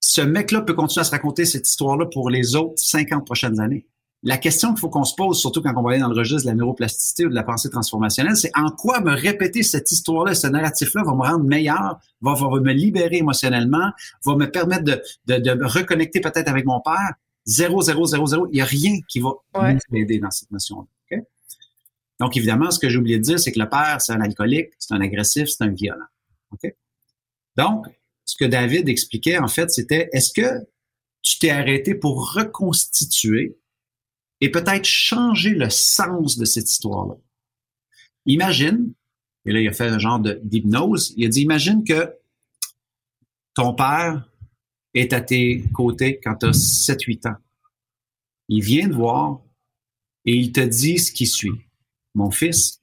ce mec-là peut continuer à se raconter cette histoire-là pour les autres 50 prochaines années. La question qu'il faut qu'on se pose, surtout quand on va aller dans le registre de la neuroplasticité ou de la pensée transformationnelle, c'est en quoi me répéter cette histoire-là, ce narratif-là va me rendre meilleur, va, me libérer émotionnellement, va me permettre de, de me reconnecter peut-être avec mon père, 0, 0, 0, 0. Il n'y a rien qui va nous aider dans cette notion-là. Donc, évidemment, ce que j'ai oublié de dire, c'est que le père, c'est un alcoolique, c'est un agressif, c'est un violent. Donc, ce que David expliquait, en fait, c'était est-ce que tu t'es arrêté pour reconstituer et peut-être changer le sens de cette histoire-là? Imagine, et là, il a fait un genre d'hypnose, il a dit, imagine que ton père est à tes côtés quand tu as 7-8 ans. Il vient te voir et il te dit ce qui suit. Mon fils,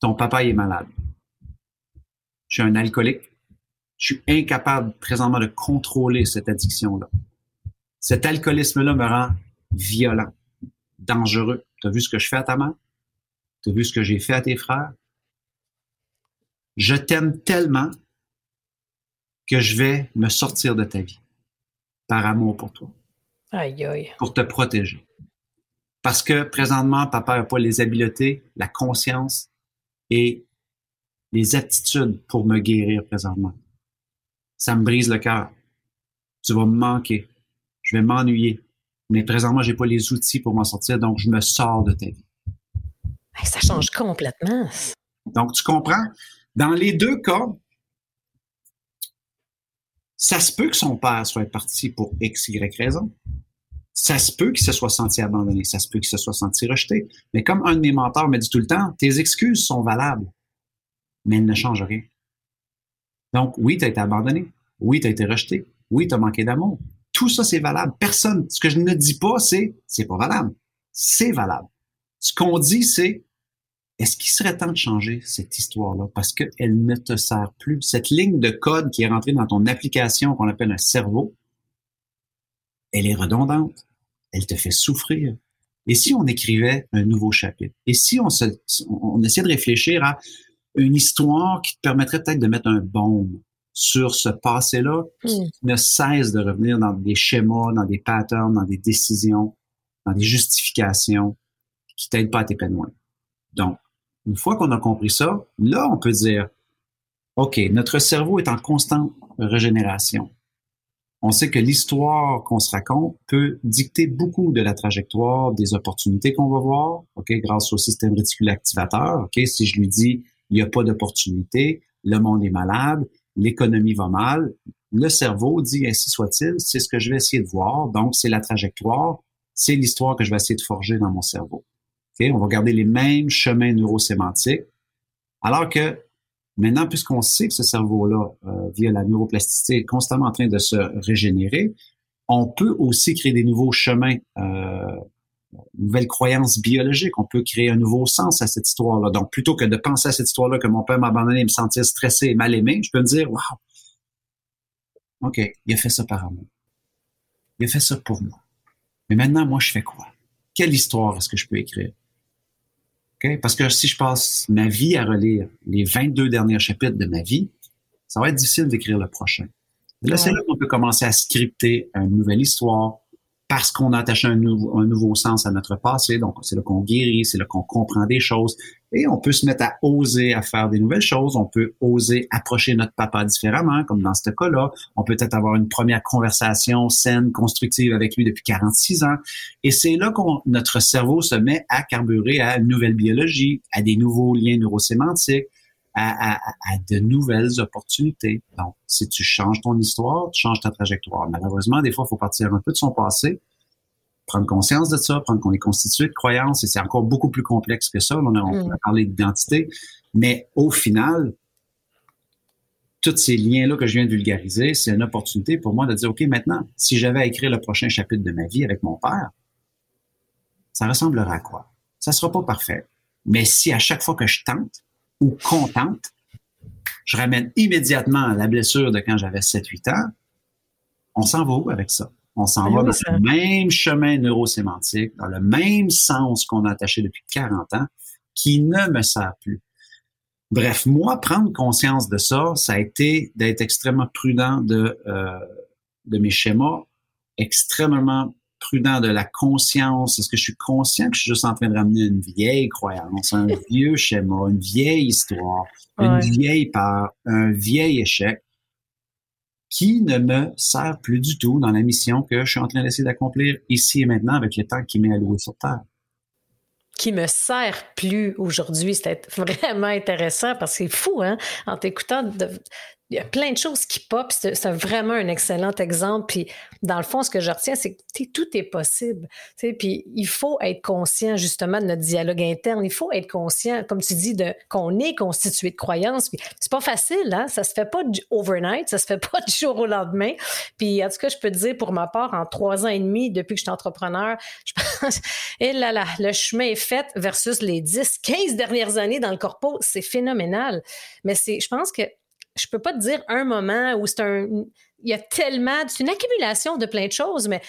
ton papa est malade. Je suis un alcoolique. Je suis incapable présentement de contrôler cette addiction-là. Cet alcoolisme-là me rend violent, dangereux. Tu vu ce que je fais à ta mère? Tu as vu ce que j'ai fait à tes frères? Je t'aime tellement que je vais me sortir de ta vie par amour pour toi. Aïe, aïe. Pour te protéger. Parce que présentement, papa n'a pas les habiletés, la conscience et les aptitudes pour me guérir présentement. Ça me brise le cœur. Tu vas me manquer. Je vais m'ennuyer. Mais présentement, j'ai pas les outils pour m'en sortir, donc je me sors de ta vie. Ça change complètement. Donc, tu comprends? Dans les deux cas, ça se peut que son père soit parti pour X, Y raison. Ça se peut qu'il se soit senti abandonné, ça se peut qu'il se soit senti rejeté. Mais comme un de mes mentors me dit tout le temps, tes excuses sont valables, mais elles ne changent rien. Donc, oui, tu as été abandonné. Oui, tu as été rejeté. Oui, tu as manqué d'amour. Tout ça, c'est valable. Personne, ce que je ne dis pas, c'est, c'est pas valable. C'est valable. Ce qu'on dit, c'est, est-ce qu'il serait temps de changer cette histoire-là? Parce qu'elle ne te sert plus? Cette ligne de code qui est rentrée dans ton application qu'on appelle un cerveau, elle est redondante. Elle te fait souffrir. Et si on écrivait un nouveau chapitre? Et si on, se, on essayait de réfléchir à une histoire qui te permettrait peut-être de mettre un baume sur ce passé-là hmm. qui ne cesse de revenir dans des schémas, dans des patterns, dans des décisions, dans des justifications qui t'aident pas à t'épanouir. Donc, une fois qu'on a compris ça, là, on peut dire, OK, notre cerveau est en constante régénération. On sait que l'histoire qu'on se raconte peut dicter beaucoup de la trajectoire des opportunités qu'on va voir, OK, grâce au système réticulé activateur. OK, si je lui dis, il n'y a pas d'opportunité, le monde est malade, l'économie va mal, le cerveau dit, ainsi soit-il, c'est ce que je vais essayer de voir, donc c'est la trajectoire, c'est l'histoire que je vais essayer de forger dans mon cerveau. On va garder les mêmes chemins neurosémantiques. Alors que maintenant, puisqu'on sait que ce cerveau-là, euh, via la neuroplasticité, est constamment en train de se régénérer, on peut aussi créer des nouveaux chemins, euh, nouvelles croyances biologiques. On peut créer un nouveau sens à cette histoire-là. Donc, plutôt que de penser à cette histoire-là que mon père m'a abandonné et me sentir stressé et mal aimé, je peux me dire, wow, OK, il a fait ça par amour. Il a fait ça pour moi. Mais maintenant, moi, je fais quoi? Quelle histoire est-ce que je peux écrire? Parce que si je passe ma vie à relire les 22 derniers chapitres de ma vie, ça va être difficile d'écrire le prochain. là, c'est là qu'on peut commencer à scripter une nouvelle histoire, parce qu'on a attaché un un nouveau sens à notre passé. Donc, c'est là qu'on guérit, c'est là qu'on comprend des choses. Et on peut se mettre à oser à faire des nouvelles choses. On peut oser approcher notre papa différemment, comme dans ce cas-là. On peut peut-être avoir une première conversation saine, constructive avec lui depuis 46 ans. Et c'est là qu'on notre cerveau se met à carburer à une nouvelle biologie, à des nouveaux liens neurosémantiques, à, à, à, de nouvelles opportunités. Donc, si tu changes ton histoire, tu changes ta trajectoire. Malheureusement, des fois, il faut partir un peu de son passé, prendre conscience de ça, prendre qu'on est constitué de croyances, et c'est encore beaucoup plus complexe que ça. On a, on mm. parlé d'identité, mais au final, tous ces liens-là que je viens de vulgariser, c'est une opportunité pour moi de dire, OK, maintenant, si j'avais à écrire le prochain chapitre de ma vie avec mon père, ça ressemblera à quoi? Ça sera pas parfait. Mais si à chaque fois que je tente, ou contente, je ramène immédiatement la blessure de quand j'avais 7-8 ans. On s'en va où avec ça? On s'en va dans le même chemin neurosémantique, dans le même sens qu'on a attaché depuis 40 ans, qui ne me sert plus. Bref, moi, prendre conscience de ça, ça a été d'être extrêmement prudent de, euh, de mes schémas, extrêmement prudent de la conscience? Est-ce que je suis conscient que je suis juste en train de ramener une vieille croyance, un vieux schéma, une vieille histoire, une vieille part, un vieil échec qui ne me sert plus du tout dans la mission que je suis en train d'essayer d'accomplir ici et maintenant avec le temps qui m'est alloué sur Terre? Qui me sert plus aujourd'hui. C'était vraiment intéressant parce que c'est fou, hein, en t'écoutant, il y a plein de choses qui pop. C'est vraiment un excellent exemple. Puis, dans le fond, ce que je retiens, c'est que tout est possible. Puis, il faut être conscient, justement, de notre dialogue interne. Il faut être conscient, comme tu dis, qu'on est constitué de croyances. Puis, c'est pas facile, hein? Ça se fait pas du overnight, ça se fait pas du jour au lendemain. Puis, en tout cas, je peux te dire, pour ma part, en trois ans et demi, depuis que je suis entrepreneur, je pense, et eh là là, le chemin est fait versus les 10, 15 dernières années dans le corpo, c'est phénoménal. Mais c'est, je pense que je peux pas te dire un moment où c'est un. Il y a tellement. C'est une accumulation de plein de choses, mais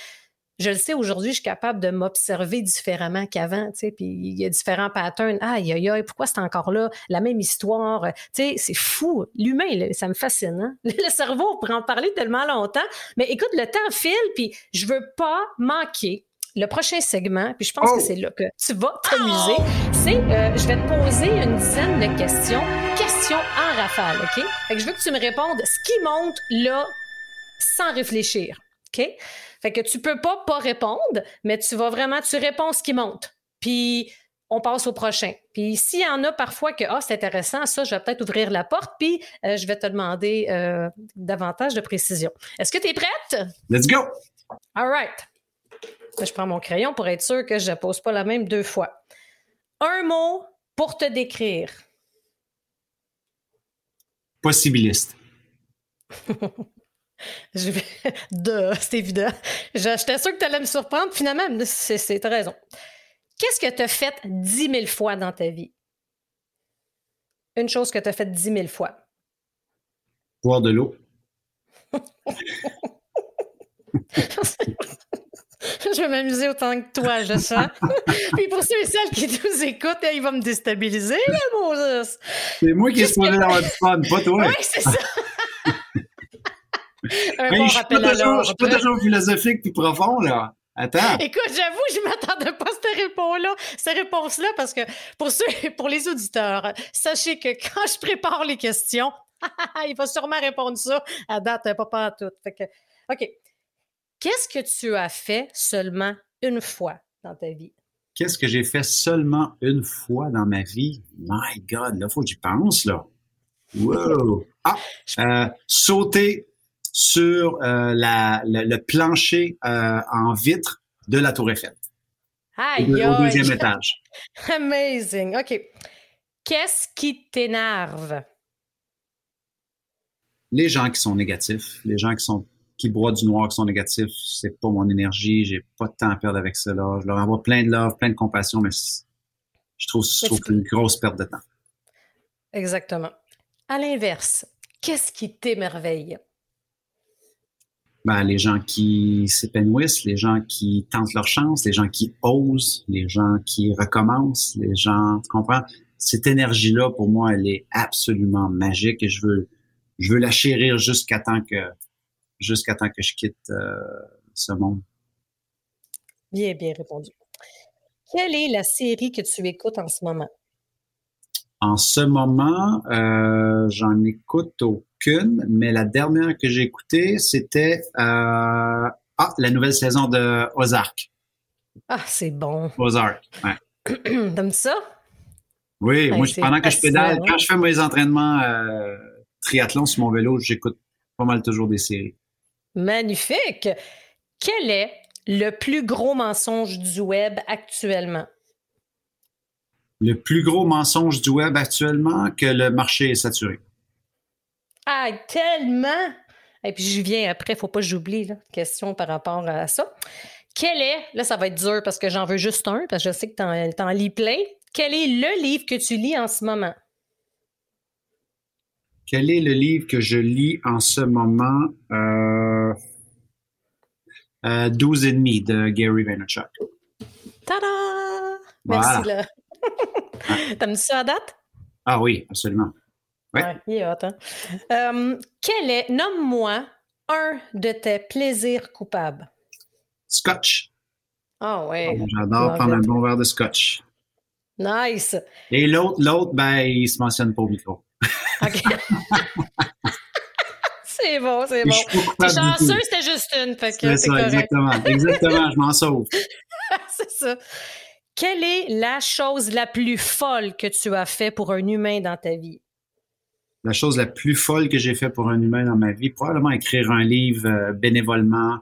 je le sais aujourd'hui, je suis capable de m'observer différemment qu'avant, tu sais, puis il y a différents patterns. Aïe, aïe, aïe, pourquoi c'est encore là? La même histoire. Tu sais, c'est fou. L'humain, ça me fascine. Hein? Le cerveau, on pourrait en parler tellement longtemps. Mais écoute, le temps file, puis je veux pas manquer le prochain segment, puis je pense que oh! c'est là que tu vas t'amuser, c'est euh, je vais te poser une dizaine de questions, questions en rafale, OK? Fait que je veux que tu me répondes ce qui monte là sans réfléchir, OK? Fait que tu peux pas pas répondre, mais tu vas vraiment, tu réponds ce qui monte. Puis on passe au prochain. Puis s'il y en a parfois que ah, c'est intéressant, ça, je vais peut-être ouvrir la porte, puis euh, je vais te demander euh, davantage de précision. Est-ce que tu es prête? Let's go! All right. Je prends mon crayon pour être sûr que je ne pose pas la même deux fois. Un mot pour te décrire. Possibiliste. je vais... c'est évident. J'étais sûr que tu allais me surprendre. Finalement, c'est, t'as raison. Qu'est-ce que tu as fait dix mille fois dans ta vie? Une chose que tu as fait dix mille fois. Boire de l'eau. je vais m'amuser autant que toi, je sens. Puis pour ceux et celles qui nous écoutent, il va me déstabiliser, là, Moses. C'est moi qui ai supposé avoir du fun, pas toi. Oui, c'est ça. Un bon je rappel ne suis pas toujours philosophique puis profond, là. Attends. Écoute, j'avoue, je ne m'attendais pas à cette réponse-là, cette réponse-là, parce que pour ceux, pour les auditeurs, sachez que quand je prépare les questions, il va sûrement répondre ça à date, pas pas à tout. Fait que, OK. Qu'est-ce que tu as fait seulement une fois dans ta vie? Qu'est-ce que j'ai fait seulement une fois dans ma vie? My God, là, faut que j'y pense, là. Wow! Ah! Euh, sauter sur euh, la, le plancher euh, en vitre de la Tour Eiffel. Aïe, au deuxième étage. Amazing. OK. Qu'est-ce qui t'énerve? Les gens qui sont négatifs, les gens qui sont qui broient du noir, qui sont négatifs, c'est pas mon énergie, j'ai pas de temps à perdre avec cela. Je leur envoie plein de love, plein de compassion, mais je trouve, je trouve une grosse perte de temps. Exactement. À l'inverse, qu'est-ce qui t'émerveille? ben, les gens qui s'épanouissent, les gens qui tentent leur chance, les gens qui osent, les gens qui recommencent, les gens, tu comprends? Cette énergie-là, pour moi, elle est absolument magique et je veux, je veux la chérir jusqu'à temps que, jusqu'à temps que je quitte euh, ce monde. Bien, bien répondu. Quelle est la série que tu écoutes en ce moment? En ce moment, euh, j'en écoute aucune, mais la dernière que j'ai écoutée, c'était euh, ah, la nouvelle saison de Ozark. Ah, c'est bon. Ozark, ouais. T'aimes ça? Oui, moi, pendant que je pédale, quand je fais mes entraînements euh, triathlon sur mon vélo, j'écoute pas mal toujours des séries. Magnifique. Quel est le plus gros mensonge du web actuellement? le plus gros mensonge du web actuellement que le marché est saturé. Ah, tellement! Et puis je viens après, il ne faut pas que j'oublie la question par rapport à ça. Quel est, là ça va être dur parce que j'en veux juste un, parce que je sais que tu en, lis plein. Quel est le livre que tu lis en ce moment? Quel est le livre que je lis en ce moment? Euh, euh, 12 et demi de Gary Vaynerchuk. Tada! Merci là. T'aimes ça à date? Ah oui, absolument. Ouais. il est hot, hein? euh, quel est, nomme-moi un de tes plaisirs coupables? Scotch. Ah ouais. Ah, j'adore prendre un bon verre de scotch. Nice. Et l'autre, l'autre, ben, il se mentionne pas au micro. OK. c'est bon, c'est bon. T'es chanceux, c'était juste une. C'est ça, exactement. Exactement, je m'en sauve. c'est ça. Quelle est la chose la plus folle que tu as fait pour un humain dans ta vie? La chose la plus folle que j'ai fait pour un humain dans ma vie, probablement écrire un livre euh, bénévolement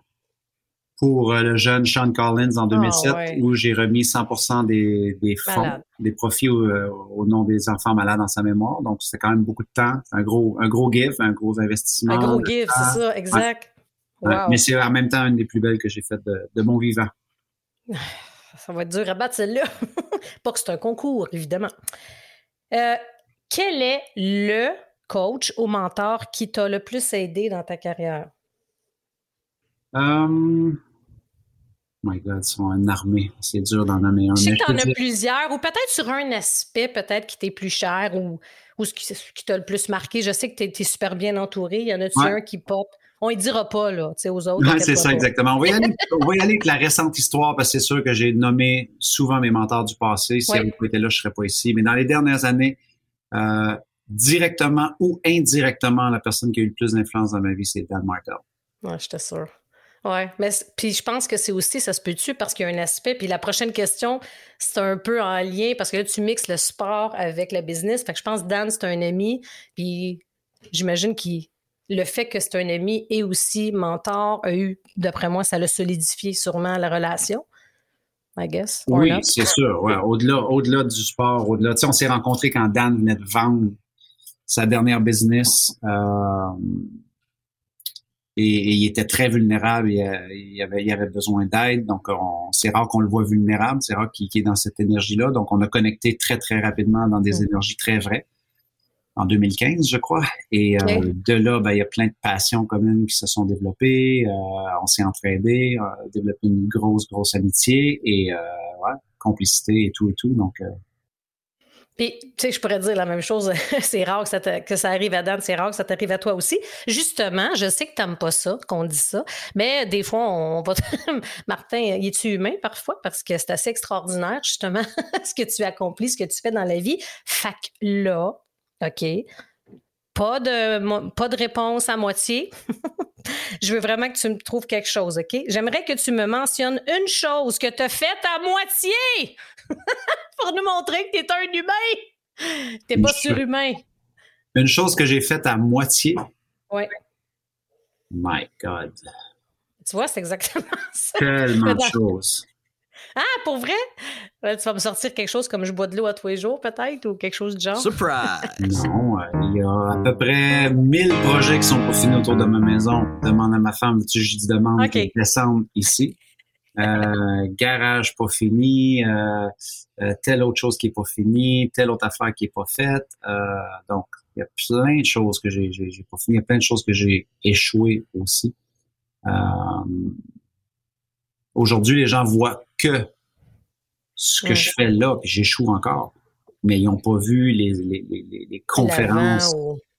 pour euh, le jeune Sean Collins en 2007, ah, où j'ai remis 100% des, des fonds, des profits euh, au, nom des enfants malades dans sa mémoire. Donc, c'était quand même beaucoup de temps. un gros, un gros give, un gros investissement. Un gros give, c'est ça, exact. Mais c'est en même temps une des plus belles que j'ai faites de, de mon vivant. ça va être dur à battre celle-là. Pas que c'est un concours, évidemment. Euh, quel est le coach ou mentor qui t'a le plus aidé dans ta carrière? Um, my God, ils sont en armée. C'est dur d'en nommer un. Je sais que t'en as plusieurs, ou peut-être sur un aspect, peut-être qui t'est plus cher ou, ou ce qui, t'a le plus marqué. Je sais que tu es, super bien entouré. Il y en a-tu un qui pop? on ne dira pas là, aux autres. c'est ça, exactement. On va, y aller, avec la récente histoire parce que c'est sûr que j'ai nommé souvent mes mentors du passé. Si oui. vous étiez là, je ne serais pas ici. Mais dans les dernières années, euh, directement ou indirectement, la personne qui a eu le plus d'influence dans ma vie, c'est Dan Martel. Oui, je t'assure. Oui, mais puis je pense que c'est aussi, ça se peut-tu parce qu'il y a un aspect. Puis la prochaine question, c'est un peu en lien parce que là, tu mixes le sport avec le business. Fait que je pense que Dan, c'est un ami. Puis j'imagine qu'il le fait que c'est un ami et aussi mentor a eu, d'après moi, ça l'a solidifié sûrement la relation. I guess. Oui, c'est sûr. Au-delà, au-delà du sport, au-delà. Tu sais, on s'est rencontrés quand Dan venait de vendre sa dernière business. Euh, et, il était très vulnérable. Il, avait, il avait besoin d'aide. Donc, c'est rare qu'on le voit vulnérable. C'est rare qu'il est dans cette énergie-là. Donc, on a connecté très, très rapidement dans des mm. énergies très vraies en 2015, je crois. Et euh, de là, ben, il y a plein de passions communes qui se sont développées. Euh, on s'est entraînés, on a développé une grosse, grosse amitié et euh, ouais, complicité et tout et tout. Donc, euh, puis, tu sais, je pourrais dire la même chose. c'est rare que ça, arrive à Dan, c'est rare que ça t'arrive à toi aussi. Justement, je sais que tu n'aimes pas ça, qu'on dit ça, mais des fois, on va. Martin, es tu humain parfois? Parce que c'est assez extraordinaire, justement, ce que tu accomplis, ce que tu fais dans la vie. Fac là, OK, pas de, pas de réponse à moitié. Je veux vraiment que tu me trouves quelque chose, OK? J'aimerais que tu me mentionnes une chose que tu as faite à moitié pour nous montrer que tu es un humain. Tu pas surhumain. Une chose que j'ai faite à moitié? Oui. My God. Tu vois, c'est exactement ça. Tellement de choses. Ah, pour vrai? tu vas me sortir quelque chose comme je bois de l'eau à tous les jours, peut-être, ou quelque chose du genre? Surprise! Non, euh, il y a à peu près 1000 projets qui sont pas finis autour de ma maison. Demande à ma femme, tu je dis demande okay. descendre ici. Euh, garage pas fini, euh, euh, telle autre chose qui est pas finie, telle autre affaire qui est pas faite. donc, il y a plein de choses que j'ai, j'ai, pas fini, il y a plein de choses que j'ai échoué aussi. Aujourd'hui, les gens voient que ce que je fais là, puis j'échoue encore. Mais ils n'ont pas vu les, les, les, les conférences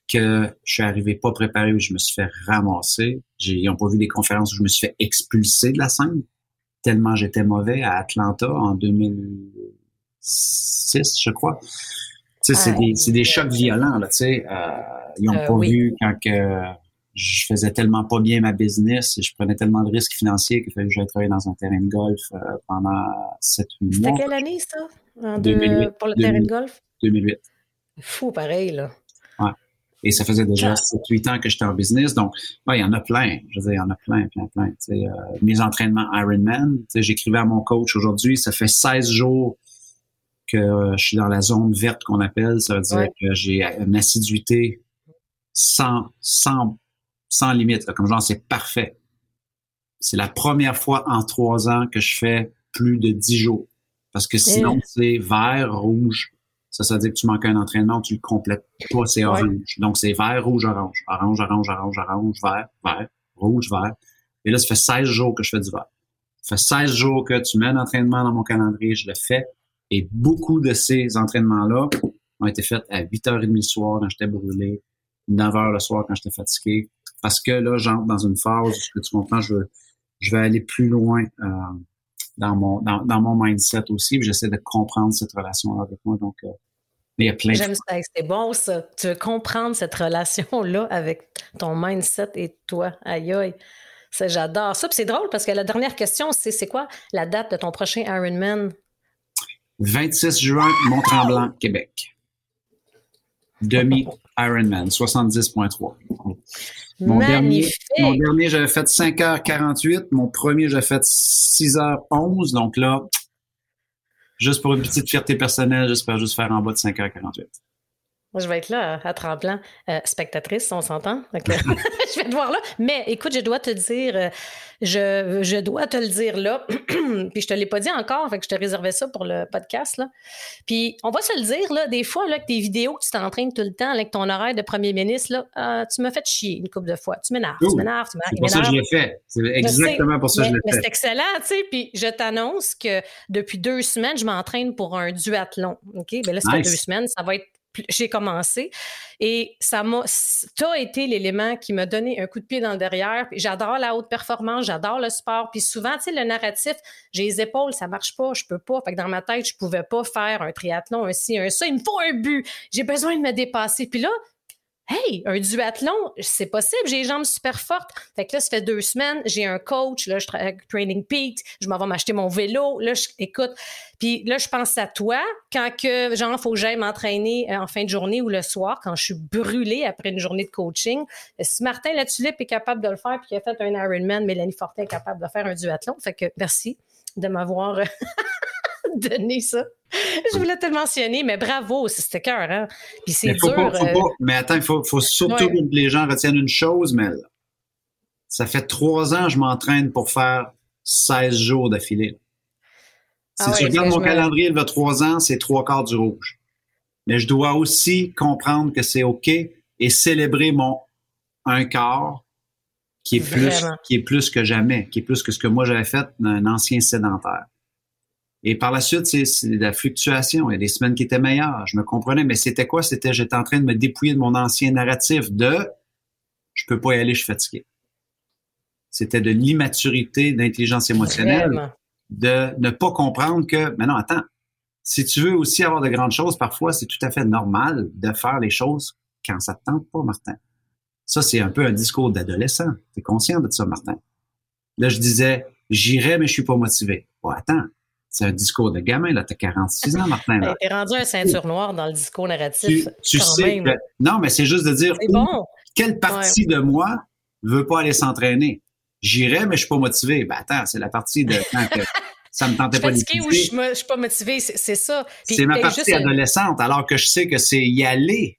que je suis arrivé pas préparé où je me suis fait ramasser. Ils n'ont pas vu les conférences où je me suis fait expulser de la scène tellement j'étais mauvais à Atlanta en 2006, je crois. Tu sais, c'est des, des, chocs violents, là, tu sais. Euh, ils n'ont euh, pas vu quand que je faisais tellement pas bien ma business et je prenais tellement de risques financiers qu'il fallait que j'aille travailler dans un terrain de golf euh, pendant 7-8 mois. C'était quelle année, ça? En 2008, pour le terrain de golf? 2008. Fou, pareil, là. Ouais. Et ça faisait déjà 7-8 ans que j'étais en business. Donc, il y en a plein. Je veux dire, il y en a plein, plein, plein. Euh, mes entraînements Ironman, j'écrivais à mon coach aujourd'hui, ça fait 16 jours que je suis dans la zone verte qu'on appelle. Ça veut dire que j'ai une assiduité sans, sans sans limite. Comme genre, c'est parfait. C'est la première fois en trois ans que je fais plus de dix jours. Parce que sinon, c'est vert, rouge. Ça, ça veut dire que tu manques un entraînement, tu le complètes pas, c'est orange. Donc, c'est vert, rouge, orange. Orange, orange, orange, orange, vert, vert, rouge, vert. Et là, ça fait 16 jours que je fais du vert. Ça fait 16 jours que tu mets un entraînement dans mon calendrier, je le fais. Et beaucoup de ces entraînements-là ont été faits à 8h30 le soir quand j'étais brûlé, 9h le soir quand j'étais fatigué, parce que là, j'entre dans une phase où, tu comprends, je veux, je vais aller plus loin euh, dans mon dans, dans, mon mindset aussi. J'essaie de comprendre cette relation avec moi. Donc, euh, il y a plein J'aime ça, c'est bon ça. Tu veux comprendre cette relation-là avec ton mindset et toi. Aïe aïe. J'adore ça. Puis c'est drôle parce que la dernière question, c'est c'est quoi la date de ton prochain Ironman? 26 juin, Mont-Tremblant, Québec. Demi Ironman, 70.3. Mon dernier, mon dernier j'avais fait 5h48. Mon premier, j'avais fait 6h11. Donc là, juste pour une petite fierté personnelle, j'espère juste faire en bas de 5h48. Moi, je vais être là à tremblant, euh, spectatrice, on s'entend. je vais te voir là. Mais écoute, je dois te dire, euh, je, je, dois te le dire là, puis je te l'ai pas dit encore, fait que je te réservais ça pour le podcast. Là. Puis on va se le dire, là, des fois, là, que tes vidéos que tu t'entraînes tout le temps avec ton horaire de premier ministre, là, euh, tu m'as fait chier une couple de fois. Tu m'énerves, tu m'énerves, tu m'énerves. C'est pour ça que je l'ai fait. C'est exactement pour ça que je l'ai fait. C'est excellent, tu sais. Puis je t'annonce que depuis deux semaines, je m'entraîne pour un duathlon. OK? Ben là, fait deux semaines, ça va être j'ai commencé. Et ça m'a, as été l'élément qui m'a donné un coup de pied dans le derrière. J'adore la haute performance, j'adore le sport. Puis souvent, tu sais, le narratif, j'ai les épaules, ça marche pas, je peux pas. Fait que dans ma tête, je pouvais pas faire un triathlon, un ci, un ça. Il me faut un but. J'ai besoin de me dépasser. Puis là, Hey, un duathlon, c'est possible, j'ai les jambes super fortes. Fait que là, ça fait deux semaines, j'ai un coach, là, je travaille avec Training Peak, je m'en vais m'acheter mon vélo, là, je, écoute. Puis là, je pense à toi quand que, genre, faut que j'aille m'entraîner euh, en fin de journée ou le soir, quand je suis brûlée après une journée de coaching. Si Martin Latulippe est capable de le faire puis qu'il a fait un Ironman, Mélanie Fortin est capable de faire un duathlon. Fait que merci de m'avoir donné ça. Je voulais te le mentionner, mais bravo, c'était cœur, hein? Puis c'est dur. Euh, mais attends, il faut, surtout que les gens retiennent une chose, mais ça fait trois ans que je m'entraîne pour faire 16 jours d'affilée. Si ah tu regardes mon calendrier, il y a trois ans, c'est trois quarts du rouge. Mais je dois aussi comprendre que c'est OK et célébrer mon un quart qui est plus, qui est plus que jamais, qui est plus que ce que moi j'avais fait d'un ancien sédentaire. Et par la suite, c'est la fluctuation. Il y a des semaines qui étaient meilleures. Je me comprenais, mais c'était quoi? C'était j'étais en train de me dépouiller de mon ancien narratif de je peux pas y aller, je suis fatigué. C'était de l'immaturité, d'intelligence émotionnelle, de ne pas comprendre que, mais non, attends, si tu veux aussi avoir de grandes choses, parfois, c'est tout à fait normal de faire les choses quand ça te tente pas, Martin. Ça, c'est un peu un discours d'adolescent. Tu es conscient de ça, Martin. Là, je disais, j'irai, mais je suis pas motivé. Bon, attends, c'est un discours de gamin, là. T'as 46 ans, Martin. Ben, t'es rendu un ceinture noire dans le discours narratif. Tu, sais non, mais c'est juste de dire bon. quelle partie de moi veut pas aller s'entraîner. J'irai, mais je suis pas motivé. Ben attends, c'est la partie de quand que ça me tentait pas de ou je, je suis pas motivé, c'est ça. C'est ma partie adolescente, alors que je sais que c'est y aller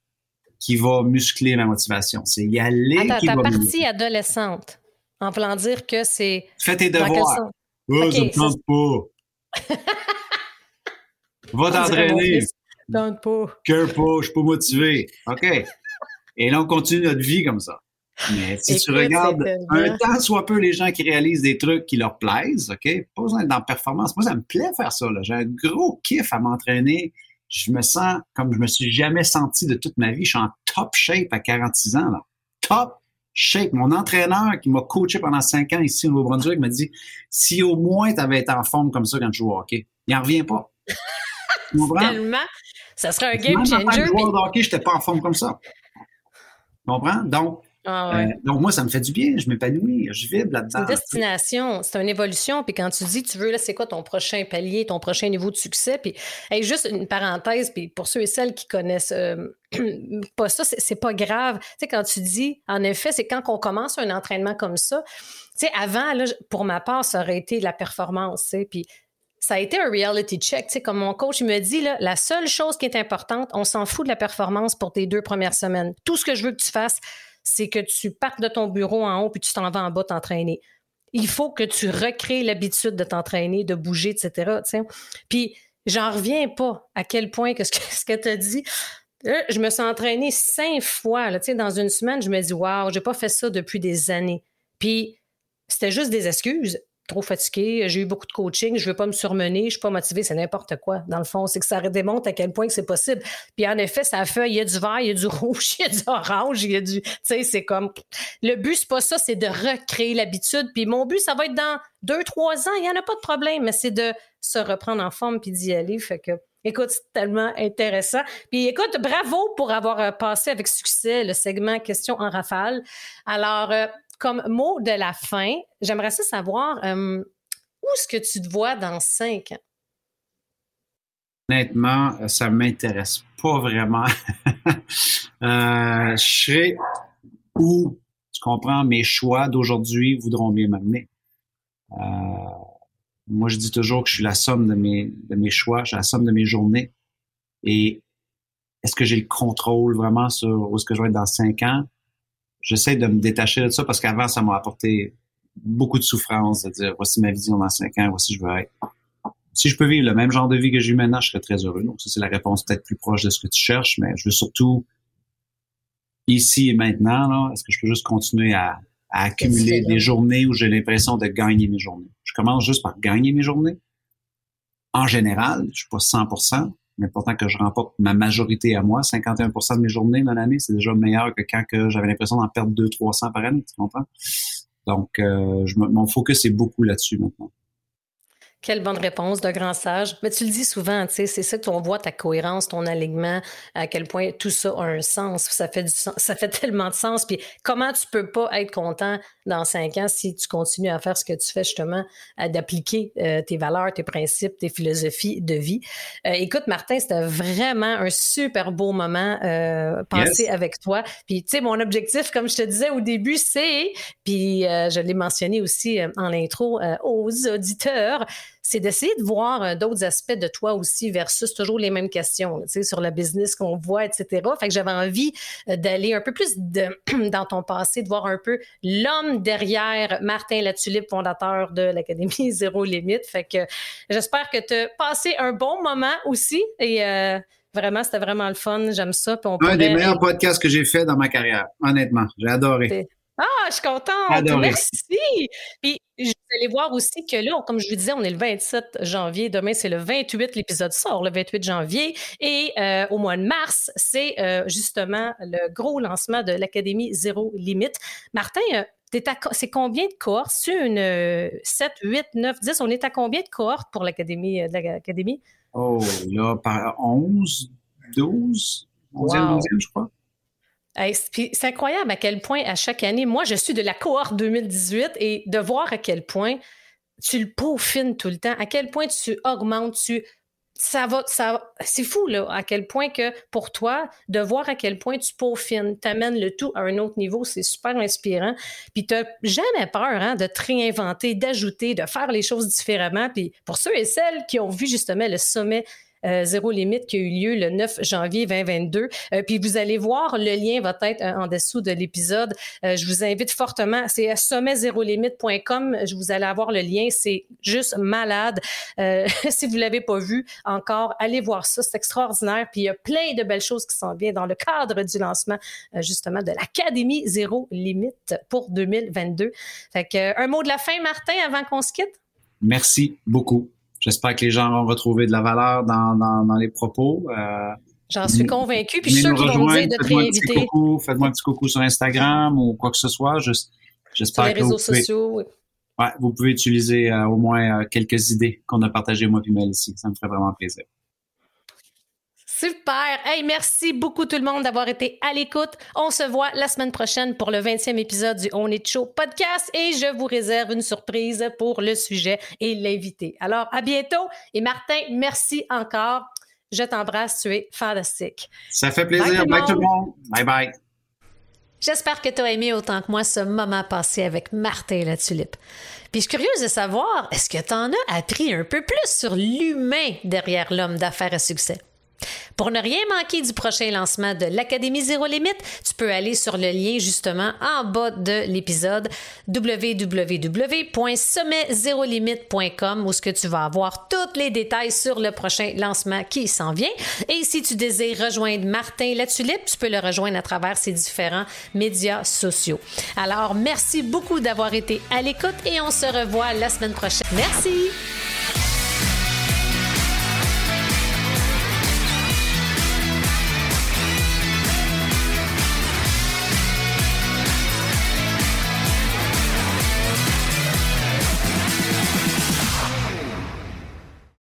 qui va muscler ma motivation. C'est y aller Attends, qui ta va partie adolescente, en voulant dire que c'est... Fais tes devoirs. Oh, okay, je ne pas. Va t'entraîner. Tente pas. Cœur pas, je suis pas motivé. OK. Et là, on continue notre vie comme ça. Mais si tu regardes un temps soit peu les gens qui réalisent des trucs qui leur plaisent, OK? Pas besoin d'être dans la performance. Moi, ça me plaît faire ça. J'ai un gros kiff à m'entraîner. Je me sens comme je me suis jamais senti de toute ma vie. Je suis en top shape à 46 ans. Là. Top shape. Mon entraîneur qui m'a coaché pendant cinq ans ici au Nouveau-Brunswick m'a dit si au moins tu avais été en forme comme ça quand tu joues au hockey, il n'en revient pas. Tellement. Ça serait un game changer. Quand je jouais au hockey, je n'étais pas en forme comme ça. Tu comprends? Donc, ah euh, donc, moi, ça me fait du bien, je m'épanouis, je vibre là-dedans. C'est une destination, c'est une évolution. Puis quand tu dis, tu veux, là, c'est quoi ton prochain palier, ton prochain niveau de succès? Puis, juste une parenthèse, puis pour ceux et celles qui connaissent euh, pas ça, c'est pas grave. Tu sais, quand tu dis, en effet, c'est quand on commence un entraînement comme ça. Tu sais, avant, là, pour ma part, ça aurait été la performance, tu sais. Puis, ça a été un reality check. Tu sais, comme mon coach me dit, là, la seule chose qui est importante, on s'en fout de la performance pour tes deux premières semaines. Tout ce que je veux que tu fasses, c'est que tu partes de ton bureau en haut puis tu t'en vas en bas t'entraîner. Il faut que tu recrées l'habitude de t'entraîner, de bouger, etc. Puis j'en reviens pas à quel point que ce que, tu as dit. je me suis entraînée cinq fois. Dans une semaine, je me dis Waouh, j'ai pas fait ça depuis des années. Puis c'était juste des excuses trop fatigué, j'ai eu beaucoup de coaching, je veux pas me surmener, je suis pas motivée, c'est n'importe quoi. Dans le fond, c'est que ça démontre à quel point c'est possible. Puis en effet, ça fait, il y a du vert, il y a du rouge, il y a du orange, il y a du, tu sais, c'est comme, le but c'est pas ça, c'est de recréer l'habitude. Puis mon but, ça va être dans deux, trois ans, il y en a pas de problème, mais c'est de se reprendre en forme puis d'y aller. Fait que, Écoute, c'est tellement intéressant. Puis écoute, bravo pour avoir euh, passé avec succès le segment questions en rafale. Alors, euh, comme mot de la fin, j'aimerais savoir euh, où est-ce que tu te vois dans cinq ans? Honnêtement, ça ne m'intéresse pas vraiment. euh, je serai où, tu comprends, mes choix d'aujourd'hui voudront bien m'amener. Euh, moi, je dis toujours que je suis la somme de mes, de mes choix, je suis la somme de mes journées. Et est-ce que j'ai le contrôle vraiment sur où est-ce que je vais être dans cinq ans? J'essaie de me détacher de ça parce qu'avant, ça m'a apporté beaucoup de souffrance de dire voici ma vision dans cinq ans, voici je veux être. Si je peux vivre le même genre de vie que j'ai eu maintenant, je serais très heureux. Donc, ça, c'est la réponse peut-être plus proche de ce que tu cherches, mais je veux surtout ici et maintenant, est-ce que je peux juste continuer à, accumuler des journées où j'ai l'impression de gagner mes journées? Je commence juste par gagner mes journées. En général, je suis pas 100%, mais pourtant que je remporte ma majorité à moi, 51% de mes journées dans l'année, c'est déjà meilleur que quand j'avais l'impression d'en perdre 200-300 par année, tu comprends? Donc, euh, je, mon focus est beaucoup là-dessus maintenant. Quelle bonne réponse de grand sage. Mais tu le dis souvent, tu sais, c'est ça qu'on voit ta cohérence, ton alignement, à quel point tout ça a un sens. Ça fait du ça fait tellement de sens. Puis comment tu peux pas être content dans cinq ans si tu continues à faire ce que tu fais justement, d'appliquer euh, tes valeurs, tes principes, tes philosophies de vie. Euh, écoute, Martin, c'était vraiment un super beau moment euh, passé avec toi. Puis tu sais, mon objectif, comme je te disais au début, c'est, puis je l'ai mentionné aussi en l'intro aux auditeurs, c'est d'essayer de voir euh, d'autres aspects de toi aussi versus toujours les mêmes questions, tu sais, sur le business qu'on voit, etc. Fait que j'avais envie euh, d'aller un peu plus dans ton passé, de voir un peu l'homme derrière Martin Latulippe, fondateur de l'Académie Zéro Limite. Fait que j'espère que tu as passé un bon moment aussi et euh, Vraiment, c'était vraiment le fun. J'aime ça. un des meilleurs podcasts que j'ai fait dans ma carrière, honnêtement. J'ai adoré. Ah, je suis contente. Merci. Puis, vous allez voir aussi que là, comme je vous disais, on est le 27 janvier. Demain, c'est le 28. L'épisode sort le 28 janvier. Et euh, au mois de mars, c'est euh, justement le gros lancement de l'Académie Zéro Limite. Martin, euh, c'est combien de cohortes? C'est une 7, 8, 9, 10? On est à combien de cohortes pour l'Académie? l'Académie? Oh, là, par 11, 12, 11 12 je crois c'est incroyable à quel point, à chaque année, moi, je suis de la cohorte 2018 et de voir à quel point tu le peaufines tout le temps, à quel point tu augmentes, tu. Ça va, ça, c'est fou, là, à quel point que pour toi, de voir à quel point tu peaufines, t'amènes le tout à un autre niveau, c'est super inspirant. Puis t'as jamais peur hein, de te réinventer, d'ajouter, de faire les choses différemment. Puis pour ceux et celles qui ont vu justement le sommet Zéro Limite qui a eu lieu le 9 janvier 2022. Euh, puis vous allez voir, le lien va être euh, en dessous de l'épisode. je vous invite fortement, c'est sommetzérolimite.com. Je vous allez avoir le lien, c'est juste malade. si vous l'avez pas vu encore, allez voir ça, c'est extraordinaire. Puis il y a plein de belles choses qui s'en viennent dans le cadre du lancement justement de l'Académie Zéro Limite pour 2022. Fait que un mot de la fin, Martin, avant qu'on se quitte? Merci beaucoup. J'espère que les gens vont retrouver de la valeur dans, dans, les propos. Euh, J'en suis convaincu. Puis je suis sûr qu'ils vont dire de te réinviter. Faites-moi un petit coucou sur Instagram ou quoi que ce soit. J'espère que les réseaux sociaux. Ouais, vous pouvez utiliser euh, au moins euh, quelques idées qu'on a partagées moi et Mel ici. Ça me ferait vraiment plaisir. Super. Hey, merci beaucoup tout le monde d'avoir été à l'écoute. On se voit la semaine prochaine pour le 20e épisode du On est Show podcast et je vous réserve une surprise pour le sujet et l'invité. Alors, à bientôt. Et Martin, merci encore. Je t'embrasse. Tu es fantastique. Ça fait plaisir. Bye tout le monde. Bye bye. J'espère que tu as aimé autant que moi ce moment passé avec Martin la tulipe. Puis je suis curieuse de savoir, est-ce que tu en as appris un peu plus sur l'humain derrière l'homme d'affaires à succès? Pour ne rien manquer du prochain lancement de l'Académie Zéro Limite, tu peux aller sur le lien justement en bas de l'épisode www.sommetzérolimite.com où ce que tu vas avoir tous les détails sur le prochain lancement qui s'en vient. Et si tu désires rejoindre Martin Latulippe, tu peux le rejoindre à travers ses différents médias sociaux. Alors, merci beaucoup d'avoir été à l'écoute et on se revoit la semaine prochaine. Merci!